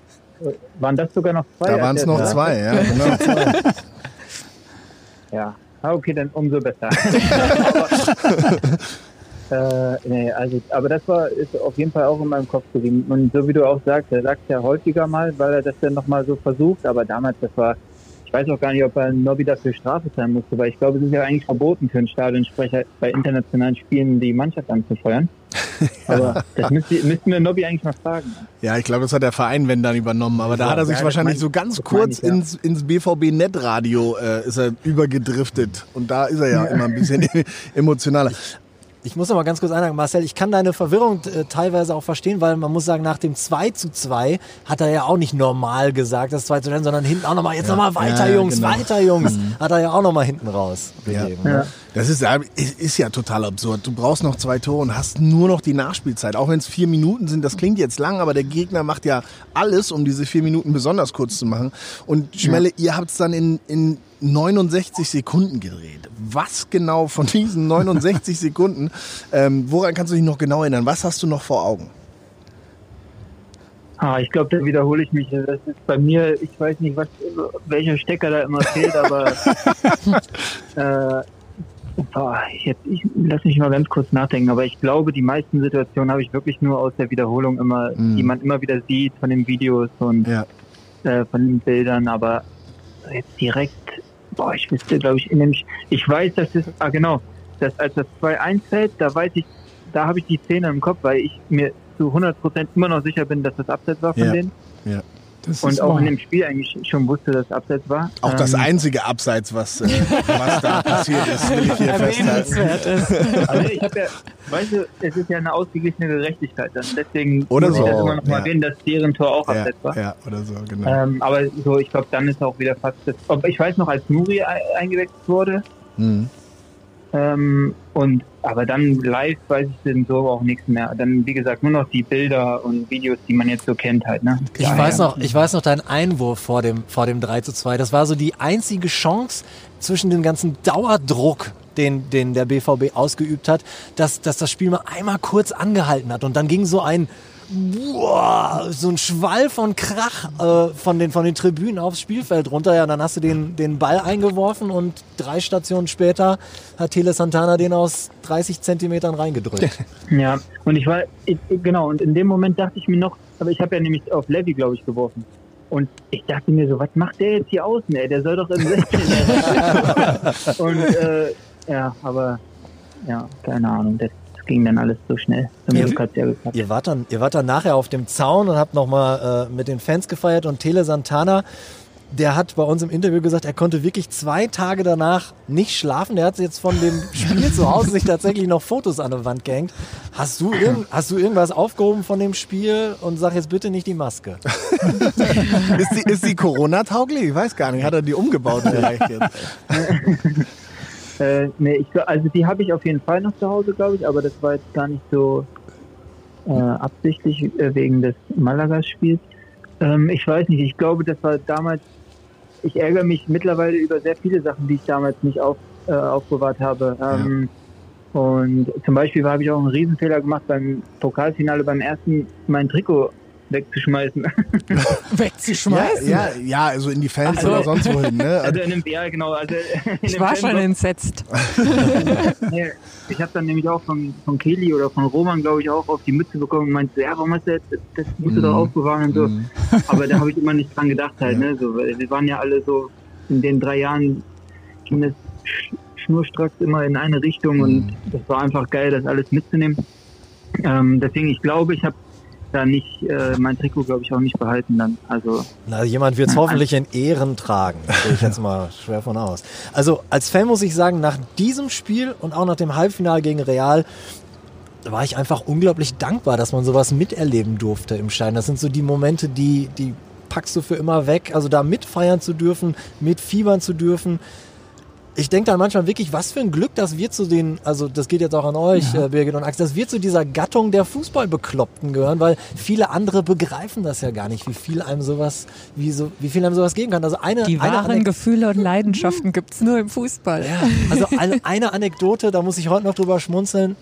Speaker 1: waren das sogar noch zwei?
Speaker 4: Da waren es noch zwei, ja. Genau.
Speaker 1: Ja, ah, okay, dann umso besser. aber, äh, nee, also, aber das war ist auf jeden Fall auch in meinem Kopf geblieben. Und so wie du auch sagst, er sagt ja häufiger mal, weil er das dann nochmal so versucht, aber damals, das war, ich weiß auch gar nicht, ob er Nobby dafür Strafe zahlen musste, weil ich glaube, es ist ja eigentlich verboten für einen Stadionsprecher bei internationalen Spielen die Mannschaft anzufeuern. Aber das müsste, müssten wir Nobby eigentlich mal fragen.
Speaker 4: Ja, ich glaube, das hat der Verein, wenn dann übernommen. Aber da hat er sich
Speaker 1: Ja,
Speaker 4: wahrscheinlich so ganz kurz
Speaker 1: ich, ja.
Speaker 4: ins, ins BVB-Netradio äh, ist er übergedriftet. Und da ist er ja immer ein bisschen emotionaler.
Speaker 5: Ich muss noch mal ganz kurz einhaken, Marcel, ich kann deine Verwirrung äh, teilweise auch verstehen, weil man muss sagen, nach dem 2 zu 2 hat er ja auch nicht normal gesagt, das 2 zu 2, sondern hinten auch nochmal, jetzt ja. nochmal weiter, ja, Jungs, genau. weiter, Jungs. Mhm. Hat er ja auch nochmal hinten raus gegeben. Ja.
Speaker 4: Ne? Das ist, ist ja total absurd. Du brauchst noch zwei Tore und hast nur noch die Nachspielzeit. Auch wenn es vier Minuten sind, das klingt jetzt lang, aber der Gegner macht ja alles, um diese vier Minuten besonders kurz zu machen. Und Schmelle, ihr habt es dann in, in 69 Sekunden gedreht. Was genau von diesen 69 Sekunden, ähm, woran kannst du dich noch genau erinnern? Was hast du noch vor Augen?
Speaker 1: Ah, ich glaube, da wiederhole ich mich. Das ist bei mir, ich weiß nicht, was, welcher Stecker da immer fehlt, aber äh, jetzt, ich lass mich mal ganz kurz nachdenken, aber ich glaube, die meisten Situationen habe ich wirklich nur aus der Wiederholung immer, mm. die man immer wieder sieht von den Videos und ja. äh, von den Bildern, aber jetzt direkt boah, ich wüsste, glaube ich, in dem, ich weiß, dass es, ah genau, dass als das 2-1 fällt, da weiß ich, da habe ich die Szene im Kopf, weil ich mir zu 100% immer noch sicher bin, dass das Abseits war von ja. denen. Ja. Das und auch wahr. in dem Spiel eigentlich schon wusste, dass Abseits war.
Speaker 4: Auch ähm, das einzige Abseits, was, äh, was da passiert ist, will ich hier festhalten.
Speaker 1: Also ich habe ja, weißt du, es ist ja eine ausgeglichene Gerechtigkeit. Dann. Deswegen oder muss so. ich das immer noch mal ja. erwähnen, dass deren Tor auch ja, Abseits war.
Speaker 4: Ja, oder so, genau.
Speaker 1: Ähm, aber so, ich glaube, dann ist auch wieder fast das. Ob, ich weiß noch, als Nuri eingewechselt wurde, mhm. Ähm, und aber dann live weiß ich denn so auch nichts mehr. Dann wie gesagt nur noch die Bilder und Videos, die man jetzt so kennt halt. Ne?
Speaker 5: Ich ja, weiß noch, ich weiß noch deinen Einwurf vor dem vor dem 3 zu 2. Das war so die einzige Chance zwischen dem ganzen Dauerdruck, den, den der BVB ausgeübt hat, dass, dass das Spiel mal einmal kurz angehalten hat. Und dann ging so ein Boah, so ein Schwall von Krach äh, von, den, von den Tribünen aufs Spielfeld runter. Ja, dann hast du den, den Ball eingeworfen und drei Stationen später hat Tele Santana den aus 30 Zentimetern reingedrückt.
Speaker 1: Ja, und ich war, ich, genau, und in dem Moment dachte ich mir noch, aber ich habe ja nämlich auf Levy, glaube ich, geworfen. Und ich dachte mir so, was macht der jetzt hier außen, ey? Der soll doch im 16 Und äh, ja, aber ja, keine Ahnung. Das, ging dann alles so schnell. Zum
Speaker 5: ihr, Glück ja geklappt. Ihr wart, dann, ihr wart dann nachher auf dem Zaun und habt nochmal äh, mit den Fans gefeiert und Tele Santana, der hat bei uns im Interview gesagt, er konnte wirklich zwei Tage danach nicht schlafen. Der hat jetzt von dem Spiel zu Hause sich tatsächlich noch Fotos an der Wand gehängt. Hast du, irgend, hast du irgendwas aufgehoben von dem Spiel und sag jetzt bitte nicht die Maske?
Speaker 4: ist die, ist die Corona-tauglich? Ich weiß gar nicht. Hat er die umgebaut vielleicht jetzt?
Speaker 1: Äh, nee, ich, also die habe ich auf jeden Fall noch zu Hause, glaube ich, aber das war jetzt gar nicht so äh, absichtlich äh, wegen des Malaga-Spiels. Ähm, ich weiß nicht, ich glaube, das war damals, ich ärgere mich mittlerweile über sehr viele Sachen, die ich damals nicht auf, äh, aufbewahrt habe. Ähm, ja. Und zum Beispiel habe ich auch einen Riesenfehler gemacht beim Pokalfinale, beim ersten mein Trikot wegzuschmeißen.
Speaker 2: wegzuschmeißen?
Speaker 4: Ja, ja, ja, also in die Fans also, oder sonst wohin. Ne?
Speaker 1: Also in dem, ja, genau. Also
Speaker 2: ich war schon entsetzt.
Speaker 1: ich habe dann nämlich auch von, von Kelly oder von Roman, glaube ich, auch auf die Mütze bekommen und meinte, ja, warum hast du das, das musst du mm. doch mhm. aufbewahren und so. Mm. Aber da habe ich immer nicht dran gedacht halt, ja. ne? So, weil wir waren ja alle so, in den drei Jahren ging das schnurstracks immer in eine Richtung mm. und mhm. das war einfach geil, das alles mitzunehmen. Ähm, deswegen, ich glaube, ich habe da nicht äh, mein Trikot, glaube ich, auch nicht behalten dann. Also
Speaker 5: Na, jemand wird es hoffentlich in Ehren tragen. Gehe ich jetzt mal schwer von aus. Also als Fan muss ich sagen, nach diesem Spiel und auch nach dem Halbfinale gegen Real war ich einfach unglaublich dankbar, dass man sowas miterleben durfte im Schein. Das sind so die Momente, die, die packst du für immer weg. Also da mitfeiern zu dürfen, mitfiebern zu dürfen ich denke dann manchmal wirklich, was für ein Glück, dass wir zu den, also das geht jetzt auch an euch, ja. äh, Birgit und Axel, dass wir zu dieser Gattung der Fußballbekloppten gehören, weil viele andere begreifen das ja gar nicht, wie viel einem sowas, wie, so, wie viel einem sowas geben kann. Also eine,
Speaker 2: Die wahren
Speaker 5: eine
Speaker 2: Gefühle und Leidenschaften gibt's nur im Fußball.
Speaker 5: Ja, also eine, eine Anekdote, da muss ich heute noch drüber schmunzeln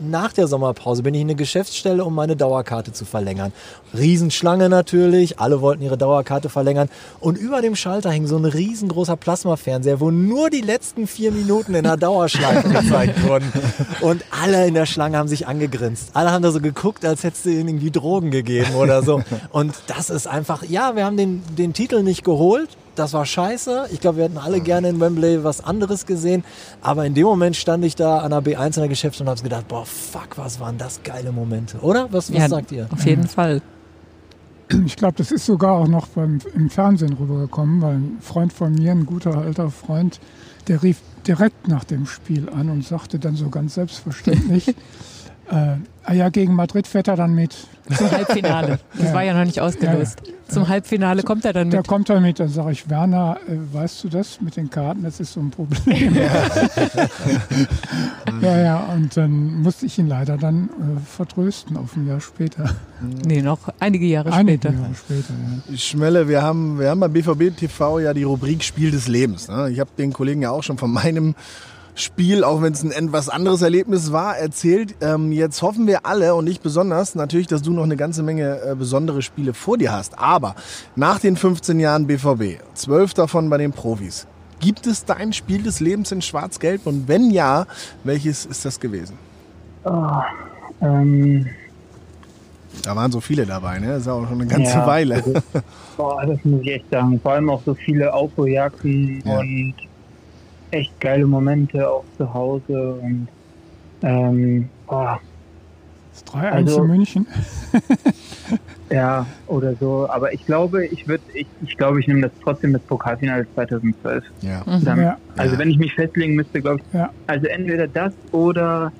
Speaker 5: nach der Sommerpause bin ich in eine Geschäftsstelle, um meine Dauerkarte zu verlängern. Riesenschlange natürlich, alle wollten ihre Dauerkarte verlängern. Und über dem Schalter hing so ein riesengroßer Plasmafernseher, wo nur die letzten vier Minuten in der Dauerschleife gezeigt wurden. Und alle in der Schlange haben sich angegrinst. Alle haben da so geguckt, als hättest du ihnen irgendwie Drogen gegeben oder so. Und das ist einfach, ja, wir haben den, den Titel nicht geholt, das war scheiße. Ich glaube, wir hätten alle gerne in Wembley was anderes gesehen. Aber in dem Moment stand ich da an der B1 in der Geschäfts und habe gedacht, boah, fuck, was waren das geile Momente, oder? Was, was ja, sagt ihr?
Speaker 2: Auf jeden Fall.
Speaker 6: ich glaube, das ist sogar auch noch beim, im Fernsehen rübergekommen, weil ein Freund von mir, ein guter alter Freund, der rief direkt nach dem Spiel an und sagte dann so ganz selbstverständlich, äh, ah ja, gegen Madrid fährt er dann mit.
Speaker 2: Zum Halbfinale. Das
Speaker 6: Ja.
Speaker 2: war ja noch nicht ausgelost. Zum Halbfinale kommt er dann
Speaker 6: Da
Speaker 2: mit.
Speaker 6: kommt er mit, dann sage ich, Werner, äh, weißt du das mit den Karten, das ist so ein Problem. ja, ja, und dann musste ich ihn leider dann äh, vertrösten auf ein Jahr später.
Speaker 2: Nee, noch einige Jahre
Speaker 6: Einige
Speaker 2: später.
Speaker 6: Jahre später, ja.
Speaker 4: Schmelle, wir haben, wir haben beim BVB TV ja die Rubrik Spiel des Lebens. Ne? Ich habe den Kollegen ja auch schon von meinem Spiel, auch wenn es ein etwas anderes Erlebnis war, erzählt. Ähm, jetzt hoffen wir alle und ich besonders natürlich, dass du noch eine ganze Menge äh, besondere Spiele vor dir hast. Aber nach den 15 Jahren BVB, zwölf davon bei den Profis, gibt es dein Spiel des Lebens in Schwarz-Gelb? Und wenn ja, welches ist das gewesen?
Speaker 1: Oh, ähm,
Speaker 4: Da waren so viele dabei, ne? Das ist auch schon eine ganze
Speaker 1: Ja,
Speaker 4: Weile.
Speaker 1: also, boah, das muss ich echt sagen. Vor allem auch so viele Aufholjagden
Speaker 4: Ja.
Speaker 1: und echt geile Momente auch zu Hause und ähm, boah,
Speaker 6: Das 3-1
Speaker 1: Also-
Speaker 6: in München.
Speaker 1: ja, oder so. Aber ich glaube, ich würde, ich, ich glaube, ich nehme das trotzdem das Pokalfinale 2012.
Speaker 4: Ja.
Speaker 2: Mhm.
Speaker 1: Dann,
Speaker 6: Ja.
Speaker 1: Also
Speaker 4: Ja.
Speaker 1: wenn ich mich festlegen müsste, glaube ich,
Speaker 6: Ja.
Speaker 1: also entweder das oder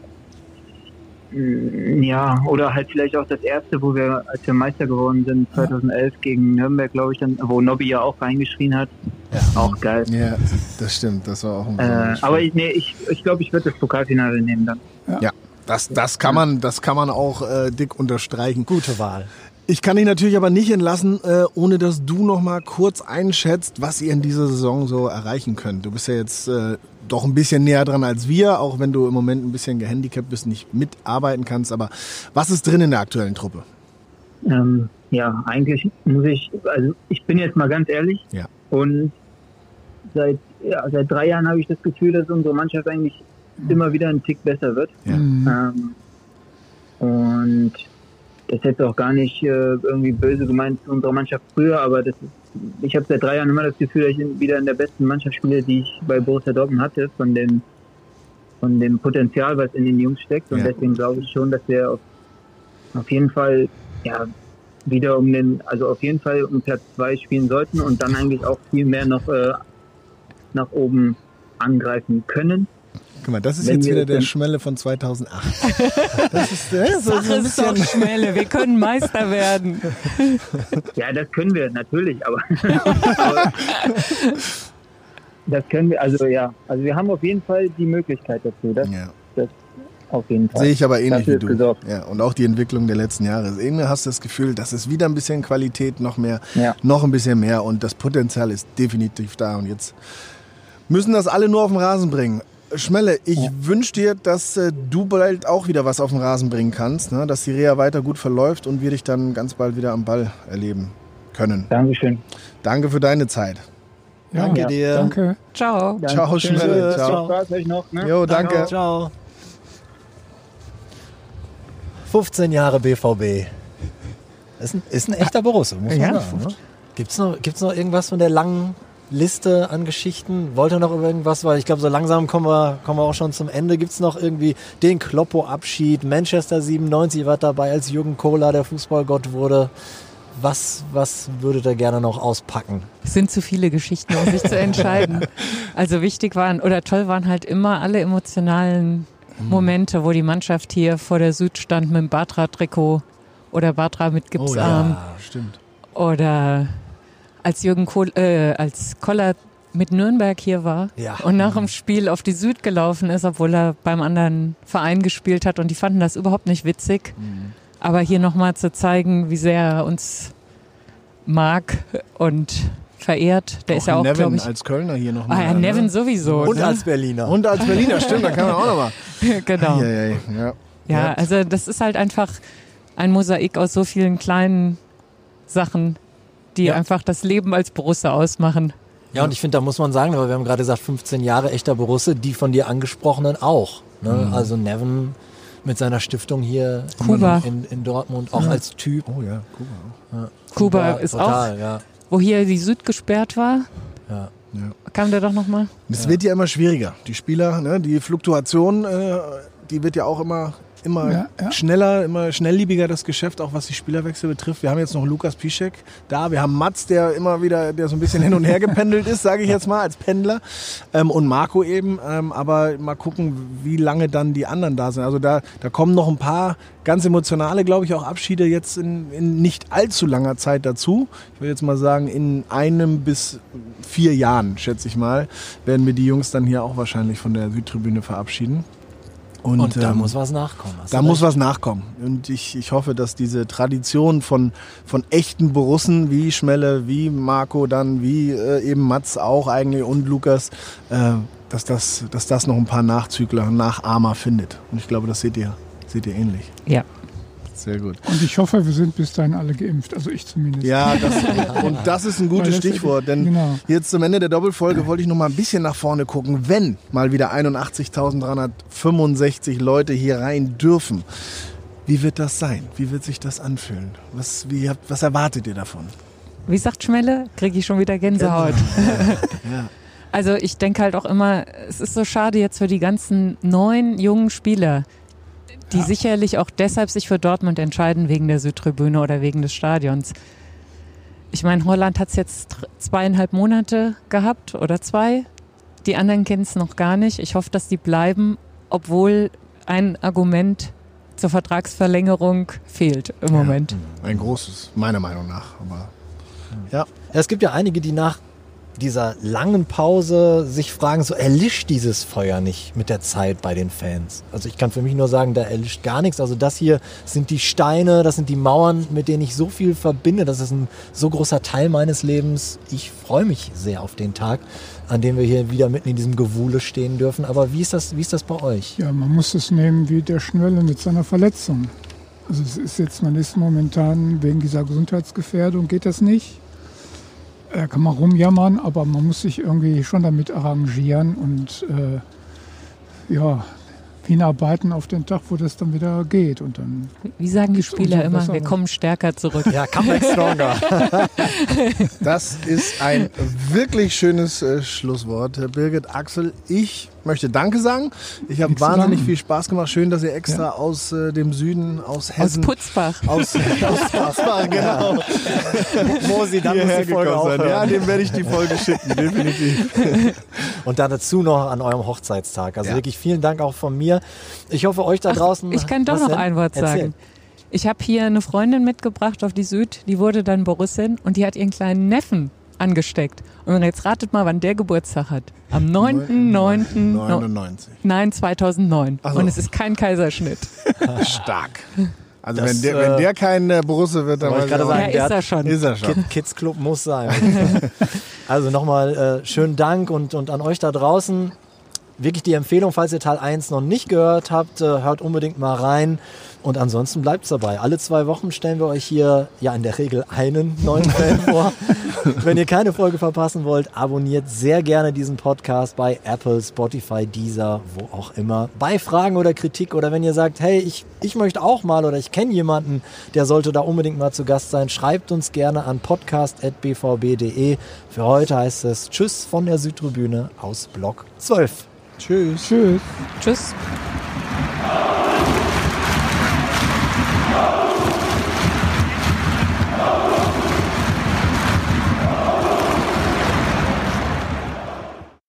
Speaker 1: ja, oder halt vielleicht auch das erste, wo wir, als wir Meister geworden sind, 2011 gegen Nürnberg, glaube ich, dann, wo Nobby ja auch reingeschrien hat. Auch geil.
Speaker 4: ja, das stimmt. Das war auch ein
Speaker 1: Äh, aber ich, nee, ich, ich glaube, ich würde das Pokalfinale nehmen dann.
Speaker 4: Ja, das, das kann man, das kann man auch äh, dick unterstreichen.
Speaker 5: Gute Wahl.
Speaker 4: Ich kann dich natürlich aber nicht entlassen, äh, ohne dass du noch mal kurz einschätzt, was ihr in dieser Saison so erreichen könnt. Du bist ja jetzt äh, doch ein bisschen näher dran als wir, auch wenn du im Moment ein bisschen gehandicapt bist, nicht mitarbeiten kannst. Aber was ist drin in der aktuellen Truppe?
Speaker 1: Ähm, ja, eigentlich muss ich, also ich bin jetzt mal ganz ehrlich.
Speaker 4: Ja.
Speaker 1: Und seit, ja, seit drei Jahren habe ich das Gefühl, dass unsere Mannschaft eigentlich immer wieder ein Tick besser wird.
Speaker 4: Ja.
Speaker 6: Mhm.
Speaker 1: Ähm, und das ist jetzt auch gar nicht äh, irgendwie böse gemeint zu unserer Mannschaft früher, aber das ist, ich habe seit drei Jahren immer das Gefühl, dass ich wieder in der besten Mannschaft spiele, die ich bei Borussia Dortmund hatte, von dem, von dem Potenzial, was in den Jungs steckt. Und
Speaker 4: Ja.
Speaker 1: deswegen glaube ich schon, dass wir auf, auf jeden Fall ja, wieder um den, also auf jeden Fall um Platz zwei spielen sollten und dann eigentlich auch viel mehr noch äh, nach oben angreifen können.
Speaker 4: Guck mal, das ist
Speaker 1: Wenn
Speaker 4: jetzt wieder der Schmelle von 2008. Das ist, äh, so, so
Speaker 2: Sache
Speaker 4: ein
Speaker 2: ist doch Schmelle, wir können Meister werden.
Speaker 1: Ja, das können wir natürlich, aber, aber das können wir, also ja, also wir haben auf jeden Fall die Möglichkeit dazu, das
Speaker 4: ja.
Speaker 1: auf jeden Fall.
Speaker 4: Sehe ich aber ähnlich wie
Speaker 1: ist
Speaker 4: du.
Speaker 1: gesorgt.
Speaker 4: Ja, und auch die Entwicklung der letzten Jahre. Irgendwie hast du das Gefühl, dass es wieder ein bisschen Qualität, noch mehr,
Speaker 1: Ja.
Speaker 4: noch ein bisschen mehr und das Potenzial ist definitiv da. Und jetzt müssen das alle nur auf den Rasen bringen. Schmelle, ich wünsche dir, dass äh, du bald auch wieder was auf den Rasen bringen kannst, ne? dass die Reha weiter gut verläuft und wir dich dann ganz bald wieder am Ball erleben können.
Speaker 1: Dankeschön.
Speaker 4: Danke für deine Zeit.
Speaker 6: Ja,
Speaker 5: Danke
Speaker 1: Ja,
Speaker 5: dir.
Speaker 6: Danke.
Speaker 2: Ciao.
Speaker 4: Ciao. Schmelle.
Speaker 5: Ciao.
Speaker 4: Ciao.
Speaker 1: Spaß euch noch, ne?
Speaker 4: Jo, danke.
Speaker 5: Ciao. 15 Jahre BVB. Ist ein, ist ein echter Borusse, muss man
Speaker 6: Ja,
Speaker 5: sagen. Ne? Gibt's noch, gibt's noch irgendwas von der langen Liste an Geschichten? Wollt ihr noch über irgendwas? Weil ich glaube, so langsam kommen wir, kommen wir auch schon zum Ende. Gibt's noch irgendwie den Kloppo-Abschied? Manchester 97 war dabei, als Jürgen Kohler der Fußballgott wurde. Was, was würdet ihr gerne noch auspacken?
Speaker 2: Es sind zu viele Geschichten, um sich zu entscheiden. Also wichtig waren oder toll waren halt immer alle emotionalen Momente, wo die Mannschaft hier vor der Süd stand mit dem Batra-Trikot oder Batra mit Gipsarm
Speaker 4: stimmt.
Speaker 2: oder als Jürgen Kohl, äh, als Koller mit Nürnberg hier war
Speaker 5: Ja.
Speaker 2: und nach dem Spiel auf die Süd gelaufen ist, obwohl er beim anderen Verein gespielt hat und die fanden das überhaupt nicht witzig. Aber hier nochmal zu zeigen, wie sehr er uns mag und verehrt, der ist ja auch,
Speaker 4: Nevin
Speaker 2: glaube ich,
Speaker 4: als Kölner hier noch
Speaker 2: ah
Speaker 4: mal,
Speaker 2: ja,
Speaker 4: ne?
Speaker 2: Nevin sowieso.
Speaker 5: Und
Speaker 2: ne?
Speaker 5: als Berliner.
Speaker 4: Und als Berliner, stimmt, da kann man auch nochmal.
Speaker 2: genau.
Speaker 4: Ja, ja, ja.
Speaker 2: Ja, also das ist halt einfach ein Mosaik aus so vielen kleinen Sachen, die
Speaker 5: Ja.
Speaker 2: einfach das Leben als Borussia ausmachen.
Speaker 5: Ja, und ich finde, da muss man sagen, aber wir haben gerade gesagt, 15 Jahre echter Borusse, die von dir angesprochenen auch. Ne? Also Nevin mit seiner Stiftung hier
Speaker 2: Kuba.
Speaker 5: In, in Dortmund, auch als Typ.
Speaker 4: Oh ja, Kuba.
Speaker 2: Kuba ist
Speaker 5: total, ja.
Speaker 2: Wo hier die Süd gesperrt war,
Speaker 5: ja.
Speaker 2: kam der doch nochmal.
Speaker 4: Es wird ja immer schwieriger. Die Spieler, ne, die Fluktuation, äh, die wird ja auch immer immer
Speaker 6: Ja, ja.
Speaker 4: schneller, immer schnellliebiger das Geschäft, auch was die Spielerwechsel betrifft. Wir haben jetzt noch Lukas Piszek da, wir haben Mats, der immer wieder, der so ein bisschen hin und her gependelt ist, sage ich jetzt mal, als Pendler. Ähm, und Marco eben, ähm, aber mal gucken, wie lange dann die anderen da sind. Also da, da kommen noch ein paar ganz emotionale, glaube ich, auch Abschiede jetzt in, in nicht allzu langer Zeit dazu. Ich würde jetzt mal sagen, in einem bis vier Jahren, schätze ich mal, werden wir die Jungs dann hier auch wahrscheinlich von der Südtribüne verabschieden.
Speaker 5: Und, da
Speaker 4: ähm,
Speaker 5: muss was nachkommen.
Speaker 4: Da muss was nachkommen. Und ich, ich hoffe, dass diese Tradition von, von echten Borussen wie Schmelle, wie Marco dann, wie äh, eben Mats auch eigentlich und Lukas, äh, dass, das, dass das noch ein paar Nachzügler, Nachahmer findet. Und ich glaube, das seht ihr, seht ihr ähnlich.
Speaker 2: Ja.
Speaker 4: Sehr gut.
Speaker 6: Und ich hoffe, wir sind bis dahin alle geimpft, also ich zumindest.
Speaker 4: Ja, das, und das ist ein gutes Stichwort, denn
Speaker 6: genau.
Speaker 4: jetzt zum Ende der Doppelfolge wollte ich noch mal ein bisschen nach vorne gucken, wenn mal wieder 81.365 Leute hier rein dürfen. Wie wird das sein? Wie wird sich das anfühlen? Was, wie, was erwartet ihr davon?
Speaker 2: Wie sagt Schmelle, kriege ich schon wieder Gänsehaut.
Speaker 4: Ja.
Speaker 2: Also ich denke halt auch immer, es ist so schade jetzt für die ganzen neuen jungen Spieler, die sicherlich auch deshalb sich für Dortmund entscheiden wegen der Südtribüne oder wegen des Stadions. Ich meine, Holland hat es jetzt zweieinhalb Monate gehabt oder zwei. Die anderen kennen es noch gar nicht. Ich hoffe, dass die bleiben, obwohl ein Argument zur Vertragsverlängerung fehlt im Moment.
Speaker 4: Ein großes, meiner Meinung nach. Aber ja,
Speaker 5: Ja, es gibt ja einige, die nach dieser langen Pause sich fragen, so erlischt dieses Feuer nicht mit der Zeit bei den Fans. Also ich kann für mich nur sagen, da erlischt gar nichts. Also das hier sind die Steine, das sind die Mauern, mit denen ich so viel verbinde. Das ist ein so großer Teil meines Lebens. Ich freue mich sehr auf den Tag, an dem wir hier wieder mitten in diesem Gewule stehen dürfen. Aber wie ist das, wie ist das bei euch?
Speaker 6: Ja, man muss es nehmen wie der Schnelle mit seiner Verletzung. Also es ist jetzt, man ist momentan wegen dieser Gesundheitsgefährdung geht das nicht. Da kann man rumjammern, aber man muss sich irgendwie schon damit arrangieren und äh, ja, hinarbeiten auf den Tag, wo das dann wieder geht. Und dann
Speaker 2: Wie sagen die Spieler immer, wir kommen stärker zurück.
Speaker 5: Ja, Comeback Stronger.
Speaker 4: das ist ein wirklich schönes äh, Schlusswort. Herr Birgit, Axel, ich möchte Danke sagen. Ich habe wahnsinnig viel Spaß gemacht. Schön, dass ihr extra
Speaker 6: Ja.
Speaker 4: aus äh, dem Süden, aus
Speaker 2: Aus
Speaker 4: Hessen,
Speaker 2: Putzbach.
Speaker 4: aus, aus Passbach, genau.
Speaker 5: Mosi, dann muss die Folge
Speaker 4: sein. Ja,
Speaker 5: aufhören.
Speaker 4: dem werde ich die Folge schicken, definitiv.
Speaker 5: Und dann dazu noch an eurem Hochzeitstag. Also
Speaker 4: Ja.
Speaker 5: wirklich vielen Dank auch von mir. Ich hoffe, euch da draußen.
Speaker 2: Ich kann doch noch
Speaker 5: denn?
Speaker 2: ein Wort sagen. Ich habe hier eine Freundin mitgebracht auf die Süd, die wurde dann Borussin und die hat ihren kleinen Neffen angesteckt. Und jetzt ratet mal, wann der Geburtstag hat. Am 9.9.
Speaker 4: 99.
Speaker 2: Nein, 2009.
Speaker 4: Ach so.
Speaker 2: Und es ist kein Kaiserschnitt.
Speaker 4: Stark. Also
Speaker 5: Das,
Speaker 4: wenn, der,
Speaker 5: äh,
Speaker 4: wenn der kein äh, Borusse wird, dann
Speaker 5: Wollte ich
Speaker 4: weiß ich
Speaker 5: sagen,
Speaker 2: Ja, ist er schon.
Speaker 4: ist er schon.
Speaker 5: Kid, Kids Club muss sein. also nochmal äh, schönen Dank und, und an euch da draußen. Wirklich die Empfehlung, falls ihr Teil 1 noch nicht gehört habt, äh, hört unbedingt mal rein. Und ansonsten bleibt's dabei. Alle zwei Wochen stellen wir euch hier ja in der Regel einen neuen Fan vor. Wenn ihr keine Folge verpassen wollt, abonniert sehr gerne diesen Podcast bei Apple, Spotify, Deezer, wo auch immer. Bei Fragen oder Kritik oder wenn ihr sagt, hey, ich, ich möchte auch mal oder ich kenne jemanden, der sollte da unbedingt mal zu Gast sein, schreibt uns gerne an podcast.bvb.de. Für heute heißt es Tschüss von der Südtribüne aus Block 12.
Speaker 4: Tschüss.
Speaker 6: tschüss.
Speaker 2: Tschüss.